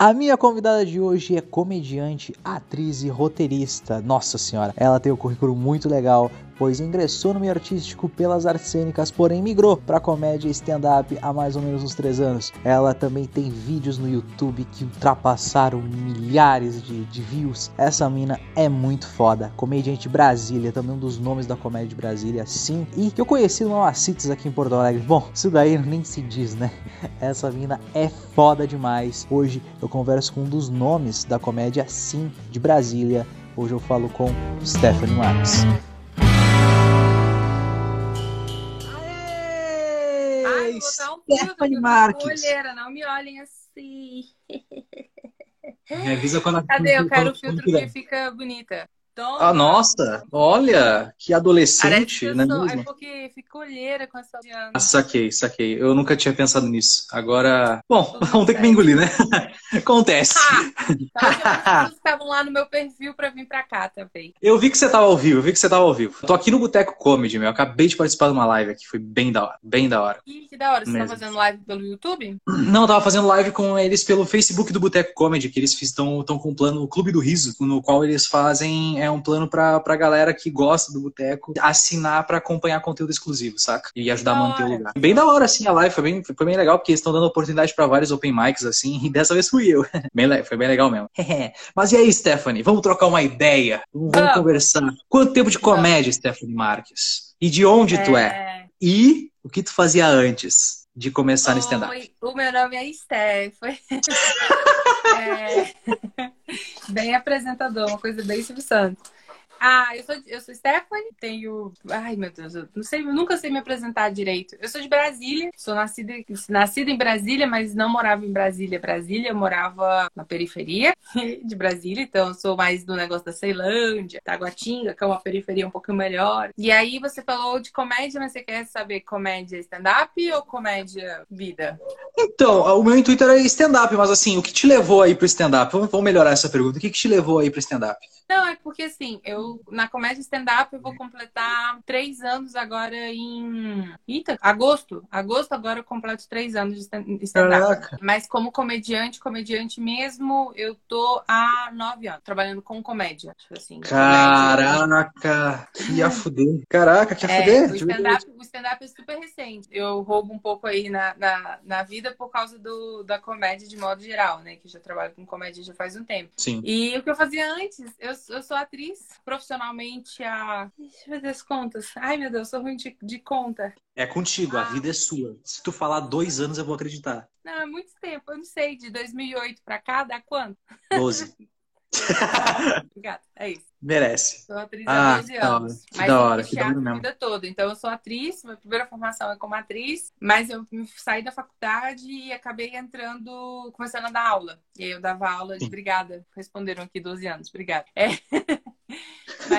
A minha convidada de hoje é comediante, atriz e roteirista. Nossa senhora, ela tem um currículo muito legal, pois ingressou no meio artístico pelas artes cênicas, porém migrou para comédia e stand-up há mais ou menos uns 3 anos. Ela também tem vídeos no YouTube que ultrapassaram milhares de, de views. Essa mina é muito foda. Comediante Brasília, também um dos nomes da comédia de Brasília, sim. E que eu conheci no Macites aqui em Porto Alegre. Bom, isso daí nem se diz, né? Essa mina é foda demais. Hoje eu converso com um dos nomes da comédia, sim, de Brasília. Hoje eu falo com Stephanie Marques. Stephanie Marques. Olheira, não me olhem assim. Me avisa quando a Cadê? Eu quero o filtro que fica bonita. Toma. Ah, nossa! Olha, que adolescente, né? Sou... É porque fica olheira com essa ah, saquei, saquei. Eu nunca tinha pensado nisso. Agora, bom, vamos ter que me engolir, né? Acontece. Ah, estavam lá no meu perfil pra vir pra cá também. Eu vi que você tava ao vivo, eu vi que você tava ao vivo. tô aqui no Boteco Comedy, meu. Eu acabei de participar de uma live aqui, foi bem da hora, bem da hora. Ih, que da hora. Você tá Mesmo. tá fazendo live pelo YouTube? Não, eu tava fazendo live com eles pelo Facebook do Boteco Comedy, que eles estão com um plano, o Clube do Riso, no qual eles fazem é, é um plano pra, pra galera que gosta do boteco assinar para acompanhar conteúdo exclusivo, saca? E ajudar a manter o lugar. Bem da hora, assim, a live foi bem, foi bem legal, porque eles estão dando oportunidade para vários open mics, assim, e dessa vez fui eu. bem, foi bem legal mesmo. Mas e aí, Stephanie? Vamos trocar uma ideia? Vamos, vamos conversar. Quanto tempo de comédia, Stephanie Marques? E de onde é... tu é? E o que tu fazia antes? de começar no stand-up? O meu nome é Stephanie. É... Bem apresentador, uma coisa bem Silvio Santos. Ah, eu sou, eu sou Stephanie, tenho. Ai, meu Deus, eu não sei, eu nunca sei me apresentar direito. Eu sou de Brasília, sou nascida, nascida em Brasília, mas não morava em Brasília. Brasília, eu morava na periferia de Brasília, então eu sou mais do negócio da Ceilândia, Taguatinga, que é uma periferia um pouco melhor. E aí você falou de comédia, mas você quer saber comédia stand-up ou comédia vida? Então, o meu intuito era stand-up, mas assim, o que te levou aí pro stand-up? Vamos, vamos melhorar essa pergunta. O que, que te levou aí pro stand-up? Não, é porque assim, eu na comédia stand-up eu vou completar três anos agora em. Eita, agosto. Agosto agora eu completo três anos de stand-up. Mas como comediante, comediante mesmo, eu tô há nove anos trabalhando com comédia. Tipo assim, Caraca, que ia fuder. Caraca, que ia é. O stand-up stand é super recente. Eu roubo um pouco aí na, na, na vida por causa do, da comédia de modo geral, né? Que já trabalho com comédia já faz um tempo. Sim. E o que eu fazia antes, eu eu sou atriz profissionalmente há. Deixa eu ver as contas. Ai, meu Deus, sou ruim de, de conta. É contigo, ah. a vida é sua. Se tu falar dois anos, eu vou acreditar. Não, é muito tempo. Eu não sei, de 2008 pra cá, dá quanto? Doze. Obrigada, é isso. Merece. Sou atriz há ah, 12 anos. Que da hora, que da hora mesmo. a vida toda. Então, eu sou atriz, minha primeira formação é como atriz, mas eu saí da faculdade e acabei entrando, começando a dar aula. E aí eu dava aula de. Obrigada. Responderam aqui 12 anos, obrigada. É.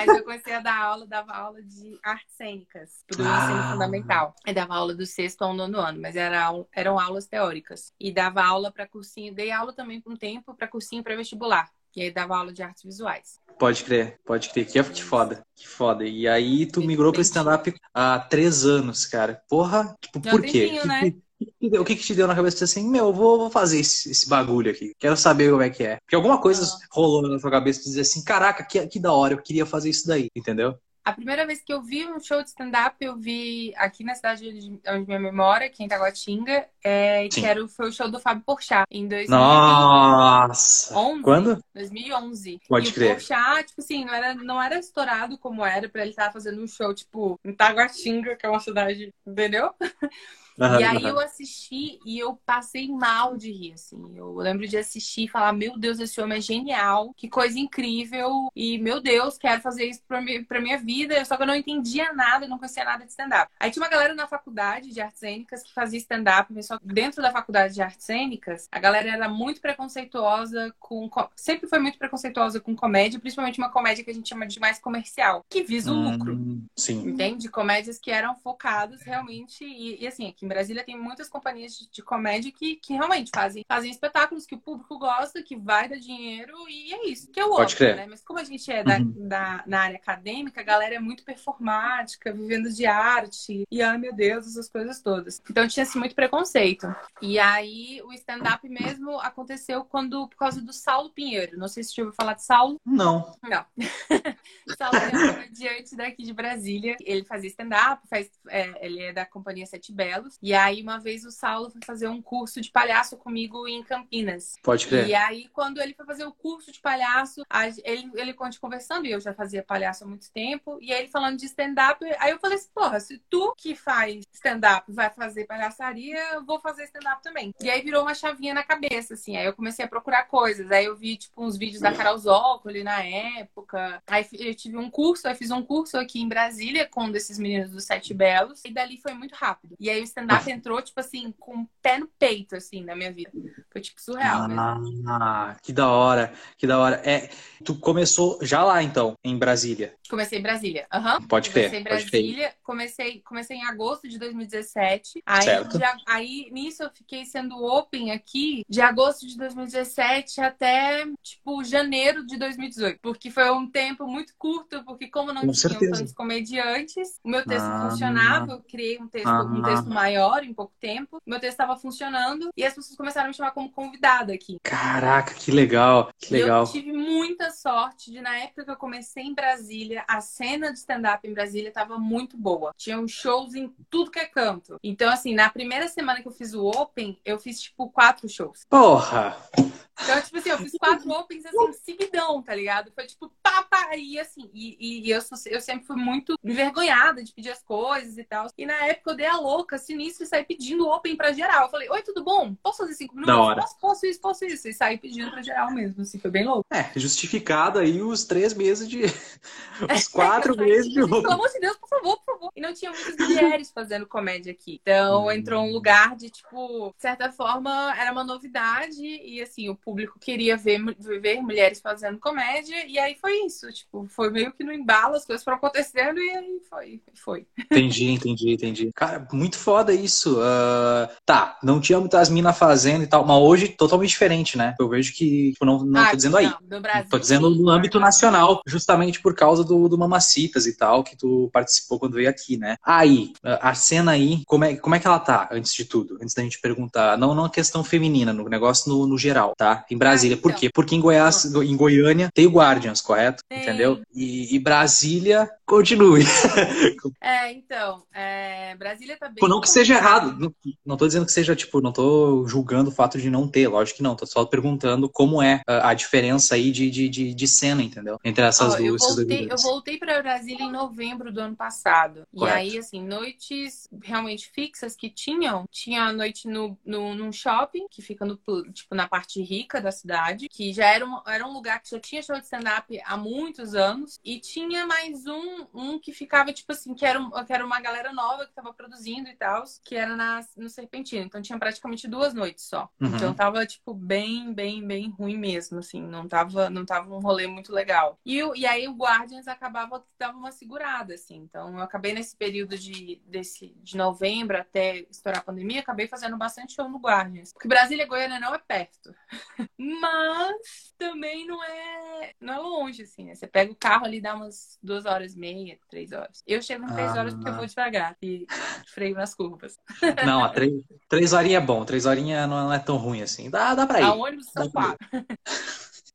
Mas eu comecei a dar aula, dava aula de artes cênicas pro ah. ensino fundamental. Eu dava aula do sexto ao nono ano, mas era, eram aulas teóricas. E dava aula para cursinho, dei aula também por um tempo para cursinho para vestibular. E aí dava aula de artes visuais. Pode crer, pode crer. Que, que foda, que foda. E aí tu migrou para stand-up há três anos, cara. Porra, tipo, por quê? Tempinho, né? O que, que te deu na cabeça assim, meu, vou, vou fazer esse, esse, bagulho aqui. Quero saber como é que é. Porque alguma coisa ah. rolou na sua cabeça de dizer assim, caraca, que, que da hora, eu queria fazer isso daí, entendeu? A primeira vez que eu vi um show de stand-up, eu vi aqui na cidade onde minha memória, aqui em Taguatinga, é, que era, foi o show do Fábio Porchat, em 2011. Nossa! Quando? 2011. Pode e crer. o Porchat, tipo assim, não era, não era estourado como era pra ele estar fazendo um show, tipo, em Taguatinga, que é uma cidade, entendeu? e aí eu assisti e eu passei mal de rir, assim. Eu lembro de assistir e falar, meu Deus, esse homem é genial, que coisa incrível. E, meu Deus, quero fazer isso pra, mim, pra minha vida. Só que eu não entendia nada, não conhecia nada de stand-up. Aí tinha uma galera na faculdade de artes cênicas que fazia stand-up, dentro da faculdade de artes cênicas, a galera era muito preconceituosa com... Sempre foi muito preconceituosa com comédia, principalmente uma comédia que a gente chama de mais comercial, que visa o hum, lucro. Sim. Entende? Comédias que eram focadas realmente... E, e assim, aqui Brasília tem muitas companhias de, de comédia que, que realmente fazem, fazem espetáculos que o público gosta, que vai dar dinheiro e é isso. Que é o Pode crer. né? Mas como a gente é da, uhum. da, na área acadêmica, a galera é muito performática, vivendo de arte. E, ai meu Deus, essas coisas todas. Então tinha assim, muito preconceito. E aí o stand-up mesmo aconteceu quando, por causa do Saulo Pinheiro. Não sei se você ouviu falar de Saulo. Não. Não. Saulo é um comediante daqui de Brasília. Ele fazia stand-up, faz, é, ele é da companhia Sete Belos. E aí, uma vez, o Saulo foi fazer um curso de palhaço comigo em Campinas. Pode crer. E aí, quando ele foi fazer o curso de palhaço, ele, ele conversando, e eu já fazia palhaço há muito tempo, e aí ele falando de stand-up, aí eu falei assim, porra, se tu que faz stand-up vai fazer palhaçaria, eu vou fazer stand-up também. E aí virou uma chavinha na cabeça, assim, aí eu comecei a procurar coisas, aí eu vi, tipo, uns vídeos da Carol Zócoli na época, aí eu tive um curso, aí fiz um curso aqui em Brasília com um desses meninos dos Sete Belos, e dali foi muito rápido. E aí o stand-up entrou, tipo assim, com o pé no peito, assim, na minha vida. Foi, tipo, surreal. Ah, que da hora, que da hora. É, tu começou já lá, então, em Brasília? Comecei em Brasília. Uhum. Pode crer. Comecei em Brasília. Comecei, comecei em agosto de 2017. Aí, certo. De, aí, nisso, eu fiquei sendo open aqui de agosto de 2017 até, tipo, janeiro de 2018. Porque foi um tempo muito curto, porque como não Com tinha tantos comediantes, o meu texto ah, funcionava. Eu criei um texto, ah, um texto maior em pouco tempo. Meu texto estava funcionando e as pessoas começaram a me chamar como convidada aqui. Caraca, que legal. Que legal. E eu tive muita sorte de, na época que eu comecei em Brasília, a cena de stand-up em Brasília estava muito boa. Tinham shows em tudo que é canto. Então, assim, na primeira semana que eu fiz o Open, eu fiz, tipo, quatro shows. Porra! Então, tipo assim, eu fiz quatro opens assim, seguidão, tá ligado? Foi tipo, pá, pá, e assim, e, e eu, eu sempre fui muito envergonhada de pedir as coisas e tal. E na época eu dei a louca, sinistro, e saí pedindo open pra geral. Eu falei, oi, tudo bom? Posso fazer cinco minutos? Da hora. Posso, posso isso, posso isso. E saí pedindo pra geral mesmo, assim, foi bem louco. É, justificado aí os três meses de. os quatro meses de open. Pelo amor de Deus, por favor, por favor. E não tinha muitas mulheres fazendo comédia aqui. Então hum. entrou um lugar de, tipo, de certa forma, era uma novidade e assim, o público queria ver, ver mulheres fazendo comédia, e aí foi isso. Tipo, foi meio que no embalo, as coisas foram acontecendo e aí foi. foi. Entendi, entendi, entendi. Cara, muito foda isso. Uh, tá, não tinha muitas minas fazendo e tal, mas hoje totalmente diferente, né? Eu vejo que, tipo, não, não ah, tô dizendo aí. Não, Brasil, tô dizendo no âmbito nacional, justamente por causa do, do Mamacitas e tal, que tu participou quando veio aqui, né? Aí, a cena aí, como é, como é que ela tá, antes de tudo? Antes da gente perguntar, não, não a questão feminina, no negócio no, no geral, tá? Em Brasília. Brasília. Por quê? Porque em Goiás, em Goiânia, tem o Guardians, correto? Sim. Entendeu? E, e, Brasília continue. É, então, é, Brasília tá bem. Não que seja errado. Não, tô dizendo que seja, tipo, não tô julgando o fato de não ter, lógico que não. Tô só perguntando como é a, a diferença aí de, de, de, de, cena, entendeu? Entre essas Ó, duas. Eu voltei, eu voltei pra Brasília em novembro do ano passado. Correto. E aí, assim, noites realmente fixas que tinham, tinha a noite no, no, num shopping, que fica no, tipo, na parte rica da cidade, que já era um, era um lugar que já tinha show de stand-up há muitos anos. E tinha mais um, um que ficava, tipo assim, que era, um, que era uma galera nova que tava produzindo e tal, que era na, no Serpentino. Então tinha praticamente duas noites só. Uhum. Então tava, tipo, bem, bem, bem ruim mesmo, assim. Não tava, não tava um rolê muito legal. E, e aí o Guardians acabava que dava uma segurada, assim. Então eu acabei nesse período de, desse, de novembro até estourar a pandemia, acabei fazendo bastante show no Guardians. Porque Brasília e Goiânia não é perto. Mas também não é, não é longe, assim, né? Você pega o carro ali, dá umas duas horas e meia, três horas. Eu chego em três ah, horas porque eu vou devagar e freio nas curvas. Não, a três, três horinhas é bom. Três horinhas não é tão ruim assim. Dá, dá pra ir. A ônibus são quatro.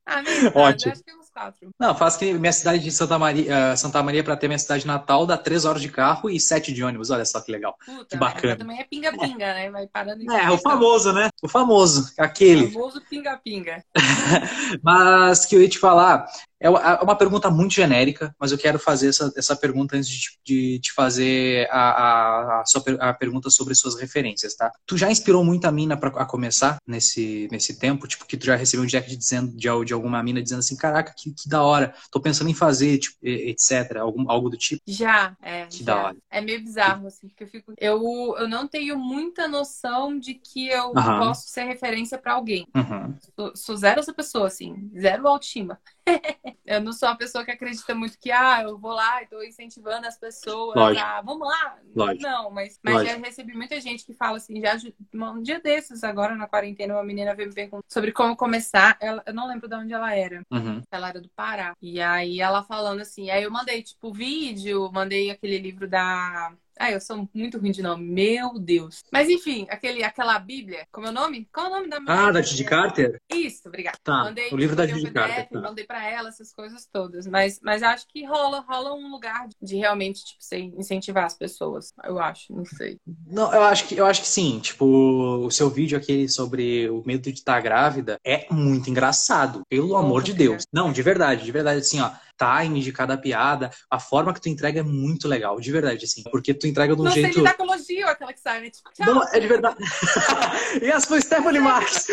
Ah, Ótimo. acho que uns quatro. Não, faz que minha cidade de Santa Maria, uh, Santa Maria para ter minha cidade natal dá três horas de carro e sete de ônibus. Olha só que legal. Puta, que bacana. Também é pinga-pinga, né? Vai parando em É, o famoso, né? O famoso, aquele. O famoso pinga-pinga. Mas que eu ia te falar, é, é uma pergunta muito genérica, mas eu quero fazer essa, essa pergunta antes de, te fazer a, a, a, sua, a pergunta sobre suas referências, tá? Tu já inspirou muita mina para começar nesse, nesse tempo? Tipo, que tu já recebeu um direct dizendo, de, de alguma mina dizendo assim, caraca, que, que da hora, tô pensando em fazer, tipo, etc. Algum, algo do tipo? Já, é. Que já. da hora. É meio bizarro, assim, porque eu fico. Eu, eu não tenho muita noção de que eu uhum. posso ser referência para alguém. Uhum. Sou, sou, zero essa pessoa, assim, zero autoestima. Eu não sou uma pessoa que acredita muito que, ah, eu vou lá e tô incentivando as pessoas Lógico. a, vamos lá. Lógico. Não, mas, mas já recebi muita gente que fala assim, já um dia desses, agora na quarentena, uma menina veio me perguntar sobre como começar. Ela, eu não lembro de onde ela era. Uhum. Ela era do Pará. E aí ela falando assim, aí eu mandei, tipo, vídeo, mandei aquele livro da ah, eu sou muito ruim de nome. Meu Deus. Mas enfim, aquele, aquela Bíblia, como é o nome? Qual é o nome da Ah, da Didi Carter? Isso, obrigada. Tá, mandei, o livro da Didi Carter. Tá. Mandei pra ela essas coisas todas. Mas, mas acho que rola, rola um lugar de realmente, tipo, incentivar as pessoas. Eu acho, não sei. Não, eu acho que, eu acho que sim. Tipo, o seu vídeo aquele sobre o medo de estar grávida é muito engraçado. Pelo amor de Deus. Não, de verdade, de verdade, assim, ó time de cada piada, a forma que tu entrega é muito legal, de verdade, assim. Porque tu entrega de um não jeito. Não sei lidar com elogio, aquela que sai, né? Tipo, tchau. Não, é de verdade. e essa foi Stephanie Marks.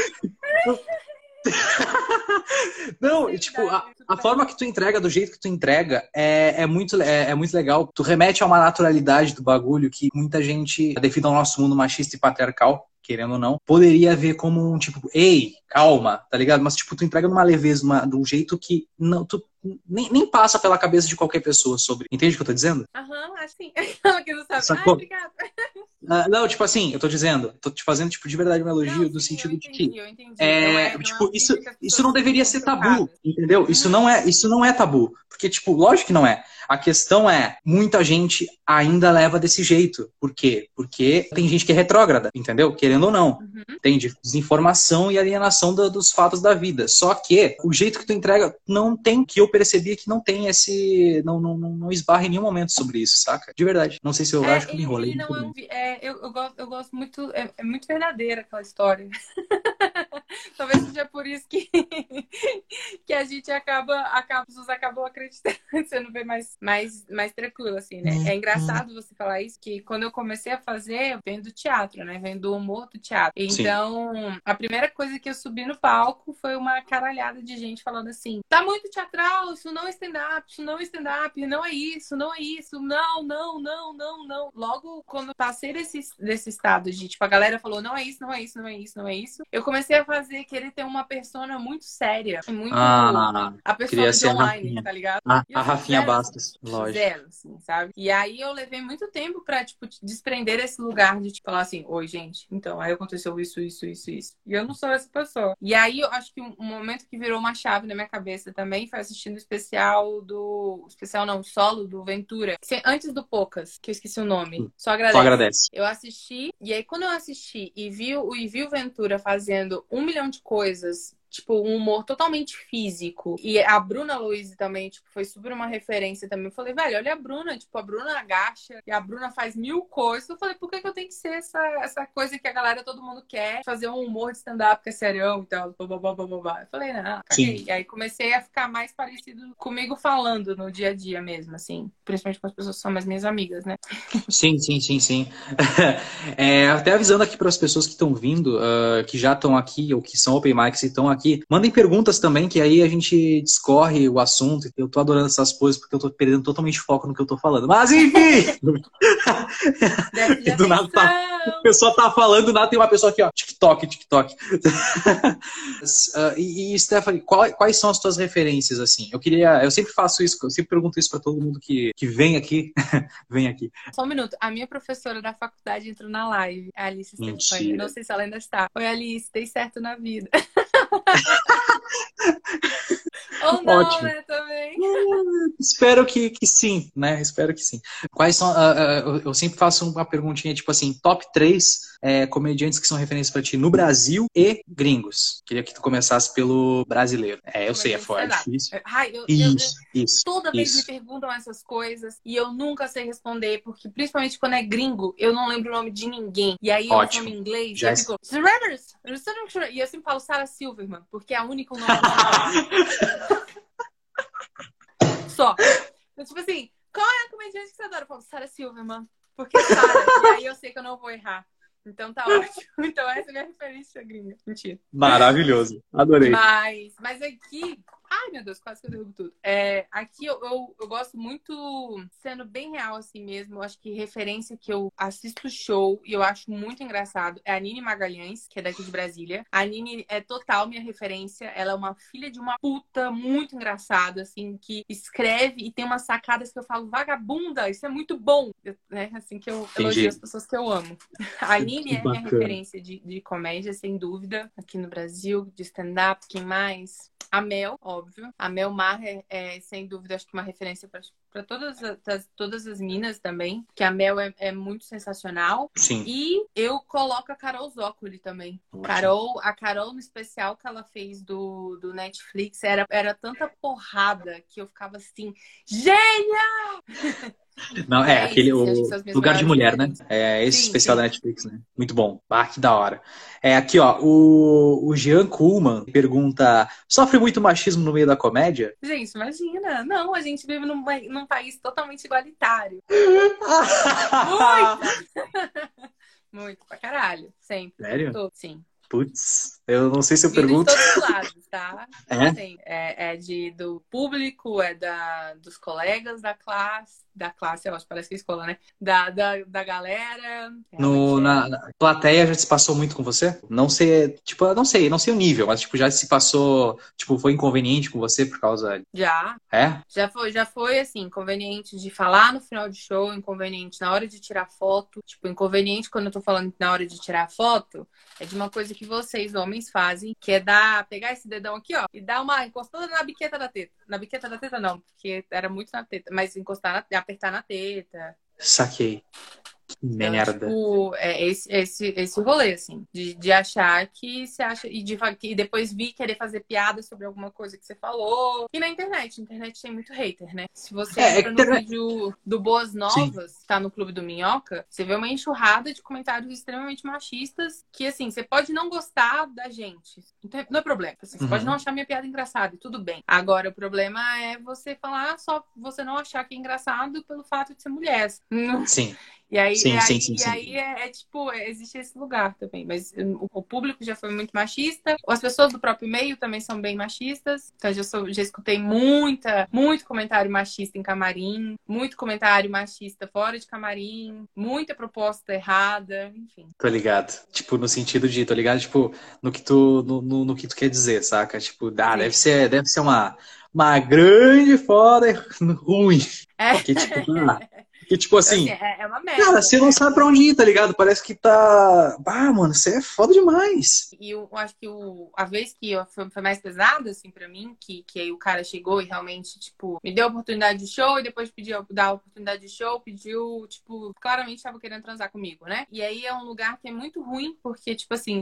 Não, tipo, a, a, forma que tu entrega, do jeito que tu entrega, é, é, muito, é, é, muito legal. Tu remete a uma naturalidade do bagulho que muita gente, devido ao nosso mundo machista e patriarcal, querendo ou não, poderia ver como um tipo, ei, calma, tá ligado? Mas, tipo, tu entrega numa leveza, uma, de um jeito que não, tu nem, nem passa pela cabeça de qualquer pessoa sobre. Entende o que eu tô dizendo? Aham, uhum, assim. que não sabe. Ai, obrigada. Uh, não, tipo assim, eu tô dizendo, tô te fazendo, tipo, de verdade um elogio, não, do sentido entendi, de que. Eu entendi. É, é, tipo, isso, isso não deveria ser tabu, entendeu? Isso não é, isso não é tabu. Porque, tipo, lógico que não é. A questão é, muita gente ainda leva desse jeito. Por quê? Porque tem gente que é retrógrada, entendeu? Querendo ou não. Uhum. Tem desinformação e alienação do, dos fatos da vida. Só que o jeito que tu entrega não tem, que eu percebi que não tem esse. Não, não, não, não esbarra em nenhum momento sobre isso, saca? De verdade. Não sei se eu é, acho que me enrolei. Não, eu, é, eu, eu, gosto, eu gosto muito. É, é muito verdadeira aquela história. Talvez seja por isso que, que a gente acaba, acaba, pessoas acabam acreditando, você não vê mais, mais, mais tranquilo, assim, né? É engraçado uhum. você falar isso, que quando eu comecei a fazer, vem do teatro, né? Vem do humor do teatro. Então, Sim. a primeira coisa que eu subi no palco foi uma caralhada de gente falando assim: tá muito teatral, isso não é stand-up, isso não é stand-up, não é isso, não é isso, não, não, não, não, não. Logo, quando passei desse, desse estado de, tipo, a galera falou: não é isso, não é isso, não é isso, não é isso, eu comecei a fazer que ele tem uma persona muito séria, muito. Ah, a persona de online, tá ligado? Ah, a Rafinha Bastos, lógico. Zero, assim, sabe? E aí eu levei muito tempo pra, tipo, desprender esse lugar de, tipo, falar assim, oi, gente, então, aí aconteceu isso, isso, isso, isso. E eu não sou essa pessoa. E aí eu acho que um momento que virou uma chave na minha cabeça também foi assistindo o especial do. Especial não, solo do Ventura. Antes do Poucas, que eu esqueci o nome. Só agradece. Só agradece. Eu assisti, e aí quando eu assisti e vi, e vi o Ventura fazendo um milhão de coisas tipo, um humor totalmente físico. E a Bruna Luiz também, tipo, foi super uma referência também. Eu falei, velho, olha a Bruna, tipo, a Bruna agacha e a Bruna faz mil coisas. Eu falei, por que, que eu tenho que ser essa, essa coisa que a galera, todo mundo quer? Fazer um humor de stand-up que é serião e tal, blá, blá, blá, blá. Eu falei, não, caguei. E aí comecei a ficar mais parecido comigo falando no dia a dia mesmo, assim. Principalmente com as pessoas que são mais minhas amigas, né? Sim, sim, sim, sim. é, até avisando aqui para as pessoas que estão vindo, uh, que já estão aqui ou que são open mics e estão aqui aqui. Mandem perguntas também, que aí a gente discorre o assunto. Eu tô adorando essas coisas porque eu tô perdendo totalmente foco no que eu tô falando. Mas enfim! do nada tá, o pessoal tá falando, do nada tem uma pessoa aqui, ó, TikTok, TikTok. uh, e, e Stephanie, qual, quais são as tuas referências, assim? Eu queria, eu sempre faço isso, eu sempre pergunto isso para todo mundo que, que vem aqui, vem aqui. Só um minuto, a minha professora da faculdade entrou na live, a Alice Stephanie, não sei se ela ainda está. Oi, Alice, dei certo na vida. ハハハハ! Ou não, Ótimo. né, também. Espero que, que sim, né? Espero que sim. Quais são. Uh, uh, eu sempre faço uma perguntinha, tipo assim, top 3 é, comediantes que são referências para ti no Brasil e gringos. Queria que tu começasse pelo brasileiro. É, eu sei, é forte. difícil. Ai, eu, isso, eu, isso. Toda vez isso. me perguntam essas coisas e eu nunca sei responder, porque principalmente quando é gringo, eu não lembro o nome de ninguém. E aí Ótimo. eu falo em inglês Já e eu fico. E eu sempre falo Sarah Silverman, porque é a única nome Só. Então, tipo assim, qual é a comediante que você adora? Eu falo, Sarah Silverman. Porque Sarah, e aí eu sei que eu não vou errar. Então tá ótimo. Então essa é a minha referência gringa. Mentira. Maravilhoso. Adorei. Mas, mas aqui, Ai, meu Deus, quase que eu derrubo tudo. É, aqui eu, eu, eu, gosto muito, sendo bem real assim mesmo, eu acho que referência que eu assisto show e eu acho muito engraçado é a Nini Magalhães, que é daqui de Brasília. A Nini é total minha referência. Ela é uma filha de uma puta muito engraçada, assim, que escreve e tem umas sacadas que eu falo, vagabunda, isso é muito bom. né? Assim que eu Entendi. elogio as pessoas que eu amo. A Nini é minha referência de, de comédia, sem dúvida, aqui no Brasil, de stand-up. Quem mais? A Mel, óbvio. A Mel Mar é, é, sem dúvida, acho que uma referência para todas as, todas as minas também. Que a Mel é, é, muito sensacional. Sim. E eu coloco a Carol Zócoli também. Carol, a Carol no especial que ela fez do, do Netflix era, era tanta porrada que eu ficava assim, gênia! Não, é, é aquele o lugar de mulher, né? É esse sim, especial sim. da Netflix, né? Muito bom. Ah, que da hora. É aqui, ó, o, o Jean Kuhlman pergunta: sofre muito machismo no meio da comédia? Gente, imagina. Não, a gente vive num, num país totalmente igualitário. muito! muito, pra caralho. Sempre. Sério? Sim. Putz, eu não sei se eu pergunto. De todos os lados, tá? É? Assim, é, é de, do público, é da, dos colegas da classe, da classe, eu acho, parece que é escola, né? Da, da, da galera. No, na, na, plateia já se passou muito com você? Não sei, tipo, não sei, não sei o nível, mas tipo, já se passou, tipo, foi inconveniente com você por causa. Já. É? Já foi, já foi assim, inconveniente de falar no final de show, inconveniente na hora de tirar foto. Tipo, inconveniente quando eu tô falando na hora de tirar foto, é de uma coisa que vocês, homens, fazem, que é dar, pegar esse dedão aqui, ó, e dar uma encostada na biqueta da teta. Na biqueta da teta, não, porque era muito na teta, mas encostar na, apertar na teta. Saquei. Então, merda. Tipo, é esse, esse, esse rolê, assim, de, de achar que você acha. E, de, e depois vir querer fazer piada sobre alguma coisa que você falou. E na internet, na internet tem muito hater, né? Se você é, entra no vídeo do Boas Novas, Sim. tá no Clube do Minhoca, você vê uma enxurrada de comentários extremamente machistas que, assim, você pode não gostar da gente. Não é problema. Assim, você uhum. pode não achar minha piada engraçada e tudo bem. Agora, o problema é você falar só você não achar que é engraçado pelo fato de ser mulher. Sim. E aí, sim, e aí, sim, sim, e aí é, é, tipo, existe esse lugar também. Mas o, o, público já foi muito machista. As pessoas do próprio meio também são bem machistas. Então já, sou, já escutei muita, muito comentário machista em camarim, muito comentário machista fora de camarim, muita proposta errada, enfim. Tô ligado. Tipo, no sentido de, tô ligado, tipo, no que tu, no, no, no que tu quer dizer, saca? Tipo, ah, deve ser, deve ser uma, uma grande foda ruim. É. Porque, tipo, ah, que, tipo assim. é, é, uma merda. Cara, você não sabe pra onde ir, tá ligado? Parece que tá. Ah, mano, você é foda demais. E eu acho que o, a vez que foi, foi mais pesada, assim, pra mim, que, que aí o cara chegou e realmente, tipo, me deu a oportunidade de show e depois pediu dar a oportunidade de show, pediu, tipo, claramente tava querendo transar comigo, né? E aí é um lugar que é muito ruim, porque, tipo assim,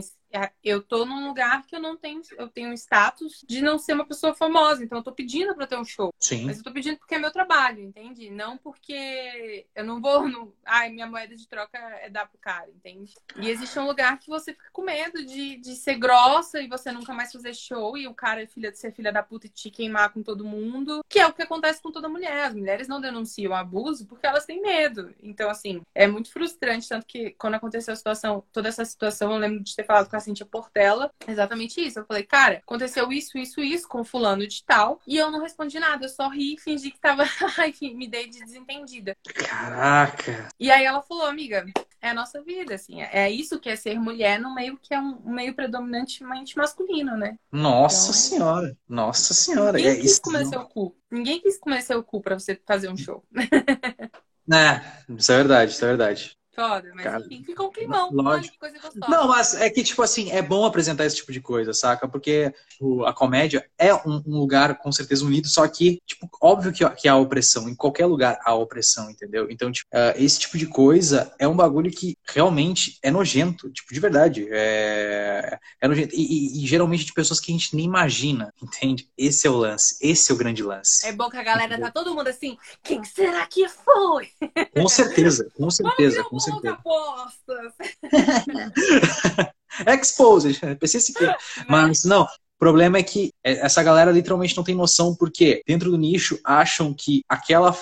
eu tô num lugar que eu não tenho, eu tenho status de não ser uma pessoa famosa, então eu tô pedindo pra ter um show. Sim. Mas eu tô pedindo porque é meu trabalho, entende? Não porque eu não vou, no... ai, minha moeda de troca é dar pro cara, entende? E existe um lugar que você fica com medo de, de ser grossa e você nunca mais fazer show e o cara é filha de ser filha da puta e te queimar com todo mundo, que é o que acontece com toda mulher. As mulheres não denunciam abuso porque elas têm medo. Então, assim, é muito frustrante, tanto que quando aconteceu a situação, toda essa situação, eu lembro de ter falado com a Cintia Portela, exatamente isso. Eu falei, cara, aconteceu isso, isso, isso com fulano de tal, e eu não respondi nada, eu só ri e fingi que tava, me dei de desentendida. Caraca! E aí ela falou, amiga, é a nossa vida, assim, é isso que é ser mulher no meio que é um meio predominantemente masculino, né? Nossa então, senhora, nossa senhora. Ninguém é quis isso, comer não... seu cu. Ninguém quis comer seu cu pra você fazer um show. É, isso é verdade, isso é verdade. Foda, mas Cara, enfim, ficou um climão. Lógico. Coisa gostosa. Não, mas é que, tipo assim, é bom apresentar esse tipo de coisa, saca? Porque o, a comédia é um, um, lugar, com certeza, unido, só que, tipo, óbvio que, que há opressão. Em qualquer lugar há opressão, entendeu? Então, tipo, uh, esse tipo de coisa é um bagulho que realmente é nojento, tipo, de verdade. É, é nojento. E, e, e, geralmente de pessoas que a gente nem imagina, entende? Esse é o lance. Esse é o grande lance. É bom que a galera entendeu? tá todo mundo assim, quem será que foi? Com certeza, com certeza. Com certeza. Apostas. Exposed, PCSP. Mas não, o problema é que essa galera literalmente não tem noção porque dentro do nicho acham que aquela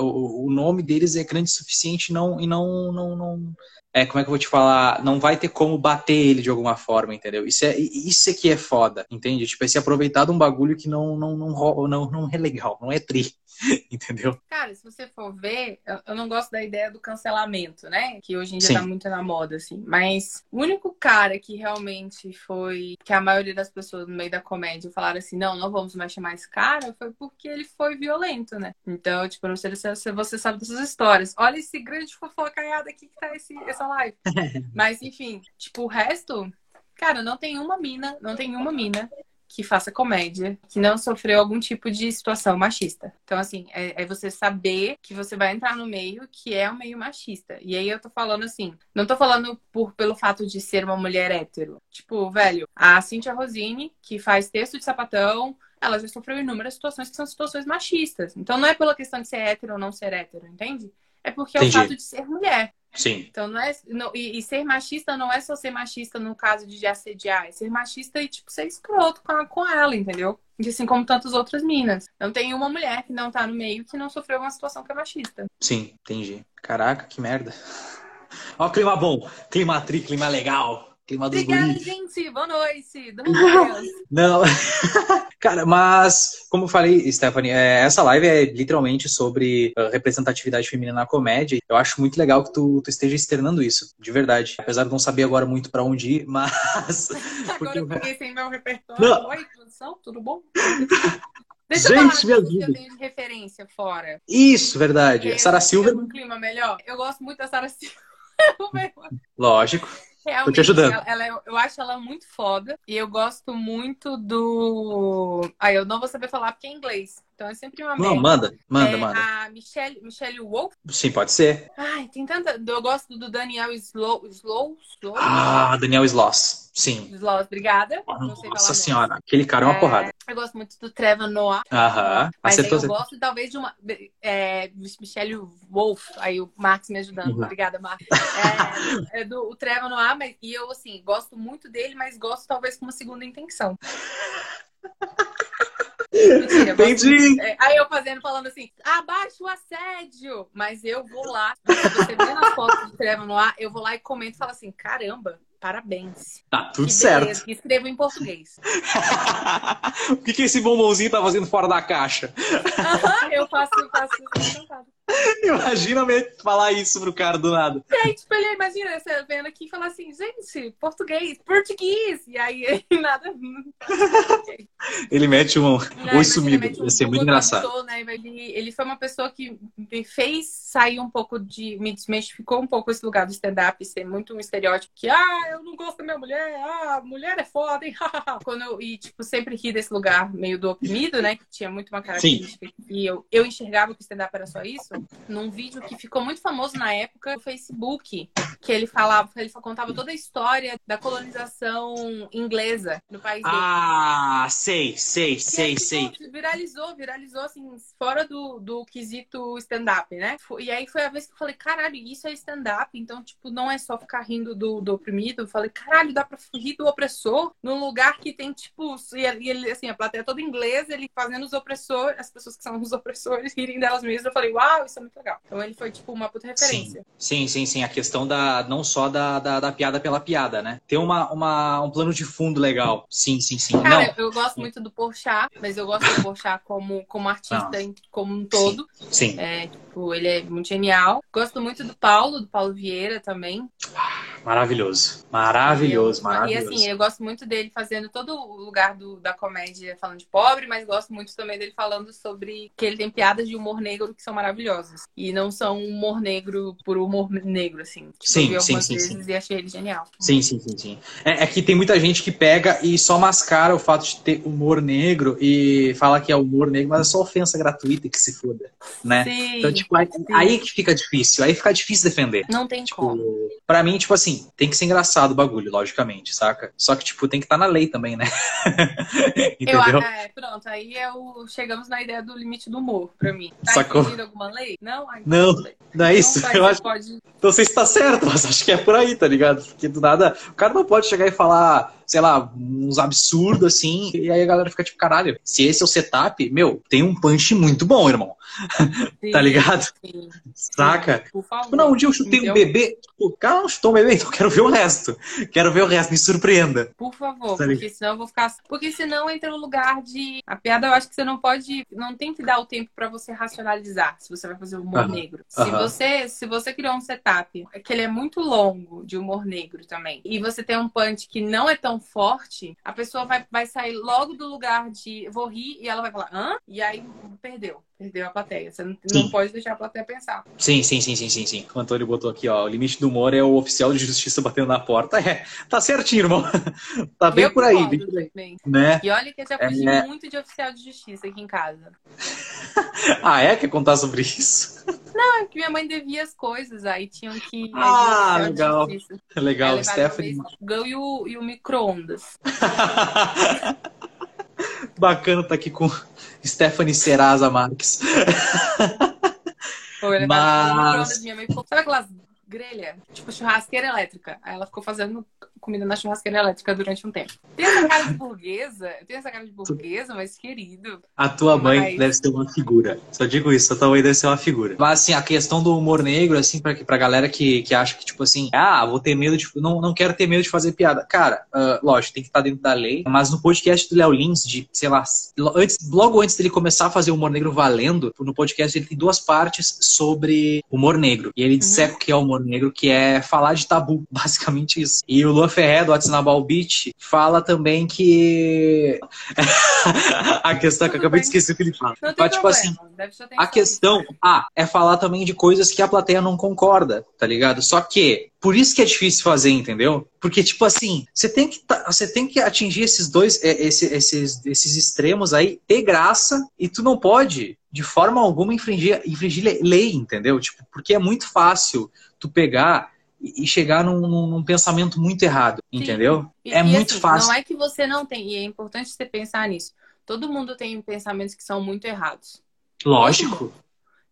o nome deles é grande o suficiente não, e não, não, não, é, como é que eu vou te falar? Não vai ter como bater ele de alguma forma, entendeu? Isso é, isso é que é foda, entende? Tipo, é se aproveitar de um bagulho que não, não, não, não, não é legal, não é tri. Entendeu? Cara, se você for ver, eu não gosto da ideia do cancelamento, né? Que hoje em dia Sim. tá muito na moda, assim. Mas o único cara que realmente foi. Que a maioria das pessoas no meio da comédia falaram assim: não, não vamos mais chamar esse cara, foi porque ele foi violento, né? Então, tipo, não sei se você sabe dessas histórias. Olha esse grande fofocaiado aqui que tá esse, essa live. Mas, enfim, tipo, o resto. Cara, não tem uma mina, não tem uma mina que faça comédia, que não sofreu algum tipo de situação machista. Então, assim, é, é, você saber que você vai entrar no meio que é um meio machista. E aí eu tô falando assim, não tô falando por, pelo fato de ser uma mulher hétero. Tipo, velho, a Cintia Rosini, que faz texto de sapatão, ela já sofreu inúmeras situações que são situações machistas. Então não é pela questão de ser hétero ou não ser hétero, entende? É porque é o fato de ser mulher. Sim. Então, não é. Não, e, e, ser machista não é só ser machista no caso de assediar, é ser machista e, tipo, ser escroto com, a, com ela, entendeu? E assim como tantas outras minas. Não tem uma mulher que não tá no meio que não sofreu uma situação que é machista. Sim, entendi. Caraca, que merda. Ó, clima bom. Clima tri, clima legal. Clima dos Obrigada, gente. Boa noite. Não. Cara, mas, como eu falei, Stephanie, é, essa live é literalmente sobre uh, representatividade feminina na comédia. Eu acho muito legal que tu, tu, esteja externando isso, de verdade. Apesar de não saber agora muito para onde ir, mas. agora eu fiquei sem meu repertório. Não. Oi, produção, tudo bom? Deixa Gente, eu falar que eu tenho de referência fora. Isso, verdade. Sara Silva. Um clima melhor. Eu gosto muito da Sara Silva. Lógico. Realmente, Tô te ajudando. Ela, ela, é, eu acho ela muito foda. E eu gosto muito do. Aí eu não vou saber falar porque é inglês. Então é sempre uma Não, manda, manda, é, manda. A Michelle, Michelle Wolf. Sim, pode ser. Ai, tem tanta. Eu gosto do Daniel Slow. Slow? Slow? Ah, Daniel Sloss. Sim. Sloss, obrigada. Nossa senhora, aquele cara é uma é, porrada. Eu gosto muito do Trevor Noah. Aham. Mas eu gosto talvez de uma. É, Michelle Wolf. Aí o Max me ajudando. Uhum. Obrigada, Max. É, é do o Trevor Noah, mas, e eu, assim, gosto muito dele, mas gosto talvez com uma segunda intenção. Mentira, Entendi. É, aí eu fazendo, falando assim, abaixa o assédio. Mas eu vou lá, você vê nas fotos do Trevor no ar, eu vou lá e comento e falo assim, caramba, parabéns. Tá tudo que certo. Escrevo em português. o que, que esse bombonzinho tá fazendo fora da caixa? Aham, eu faço, eu faço Imagina falar isso pro cara do nada. Gente, tipo, ele imagina você vendo aqui e falar assim, gente, português, português. E aí nada. ele mete um oi sumido. Um, Ia ser muito engraçado. né? ele, ele foi uma pessoa que me fez sair um pouco de. me desmistificou um pouco esse lugar do stand-up, ser muito um estereótipo que, ah, eu não gosto da minha mulher, ah, mulher é foda, hein? Quando eu, e, tipo, sempre ri desse lugar meio do oprimido, né? Que tinha muito uma característica. Sim. E eu, eu enxergava que o stand-up era só isso num vídeo que ficou muito famoso na época no Facebook, que ele falava, ele contava toda a história da colonização inglesa no país dele. Ah, sei, sei, sei, sei. Viralizou, viralizou assim, fora do, do quesito stand-up, né? E aí foi a vez que eu falei, caralho, isso é stand-up, então, tipo, não é só ficar rindo do, do oprimido. Eu falei, caralho, dá pra rir do opressor num lugar que tem, tipo, e ele, assim, a plateia toda inglesa, ele fazendo os opressores, as pessoas que são os opressores rirem delas mesmas. Eu falei, uau, isso é muito legal. Então ele foi, tipo, uma puta referência. Sim, sim, sim. sim. A questão da, não só da, da, da, piada pela piada, né? Ter uma, uma, um plano de fundo legal. Sim, sim, sim. Cara, não. eu gosto muito do Porchat, mas eu gosto do Porchat como, como artista, não. como um todo. Sim. sim. É, tipo, ele é muito genial. Gosto muito do Paulo, do Paulo Vieira também. Maravilhoso. Maravilhoso, maravilhoso. E assim, eu gosto muito dele fazendo todo o lugar do, da comédia falando de pobre, mas gosto muito também dele falando sobre que ele tem piadas de humor negro que são maravilhosas. E não são humor negro por humor negro, assim. Tipo, sim, sim, sim, sim. E achei ele genial. Sim, sim, sim, sim. É, é, que tem muita gente que pega e só mascara o fato de ter humor negro e fala que é humor negro, mas é só ofensa gratuita que se foda, né? Sim, então, tipo, aí, aí, que fica difícil. Aí fica difícil defender. Não tem tipo, como. Pra mim, tipo assim, tem que ser engraçado o bagulho, logicamente, saca? Só que, tipo, tem que estar tá na lei também, né? Entendeu? Eu, é, pronto, aí é o... chegamos na ideia do limite do humor, pra mim. Tá Sacou? alguma lei? Não? Ai, não, não é isso. Então, eu acho... pode... Não sei se tá certo, mas acho que é por aí, tá ligado? Porque do nada, o cara não pode chegar e falar sei lá, uns absurdos assim, e aí a galera fica tipo, caralho, se esse é o setup, meu, tem um punch muito bom, irmão. Sim, tá ligado? Sim. Saca? Por favor. Tipo, não, um dia eu chutei um bebê, o cara não chutou um bebê, então quero ver o resto. Quero ver o resto, me surpreenda. Por favor, tá porque senão eu vou ficar. Porque senão entra no lugar de. A piada eu acho que você não pode. Não tem que dar o tempo para você racionalizar se você vai fazer humor negro. Se, você, se você criou um setup que ele é muito longo de humor negro também, e você tem um punch que não é tão forte, a pessoa vai, vai sair logo do lugar de vou rir e ela vai falar, hã? E aí perdeu. Perdeu a plateia. Você não, não, pode deixar a plateia pensar. Sim, sim, sim, sim, sim, sim. O Antônio botou aqui, ó. O limite do humor é o oficial de justiça batendo na porta. É, tá certinho, irmão. tá bem por aí, bem. Né? E olha que eu já fugi é... muito de oficial de justiça aqui em casa. ah, é? Quer contar sobre isso? Não, é que minha mãe devia as coisas, aí tinham que. Ah, legal. Legal, Stephanie. O e o, e o micro-ondas. Bacana tá aqui com Stephanie Serasa Marques. Pô, Mas... Minha mãe, sabe aquelas grelha, tipo churrasqueira elétrica. Aí ela ficou fazendo comida na churrasqueira elétrica durante um tempo. Tem essa cara de burguesa, tem essa cara de burguesa, mas querido. A tua mãe mas... deve ser uma figura. Só digo isso, a tua mãe deve ser uma figura. Mas assim, a questão do humor negro, assim, pra, pra galera que, que acha que, tipo assim, ah, vou ter medo de. Não, não quero ter medo de fazer piada. Cara, uh, lógico, tem que estar dentro da lei. Mas no podcast do Léo Lins, de, sei lá, antes, logo antes dele começar a fazer humor negro valendo, no podcast ele tem duas partes sobre humor negro. E ele uhum. disseca o que é humor humor negro, que é falar de tabu, basicamente isso. E o Luan Ferré, do Atsinabal Beach, fala também que. a questão que eu acabei de esquecer o que ele fala. Não Mas, tipo assim, a questão ah, é falar também de coisas que a plateia não concorda, tá ligado? Só que por isso que é difícil fazer, entendeu? Porque, tipo assim, você tem que, você tem que atingir esses dois, é, esses, esses, esses extremos aí, ter graça, e tu não pode, de forma alguma, infringir, infringir lei, entendeu? Tipo, porque é muito fácil tu pegar e chegar num, num, pensamento muito errado, Sim. entendeu? E, é e muito assim, fácil. Não é que você não tem, e é importante você pensar nisso. Todo mundo tem pensamentos que são muito errados. Lógico.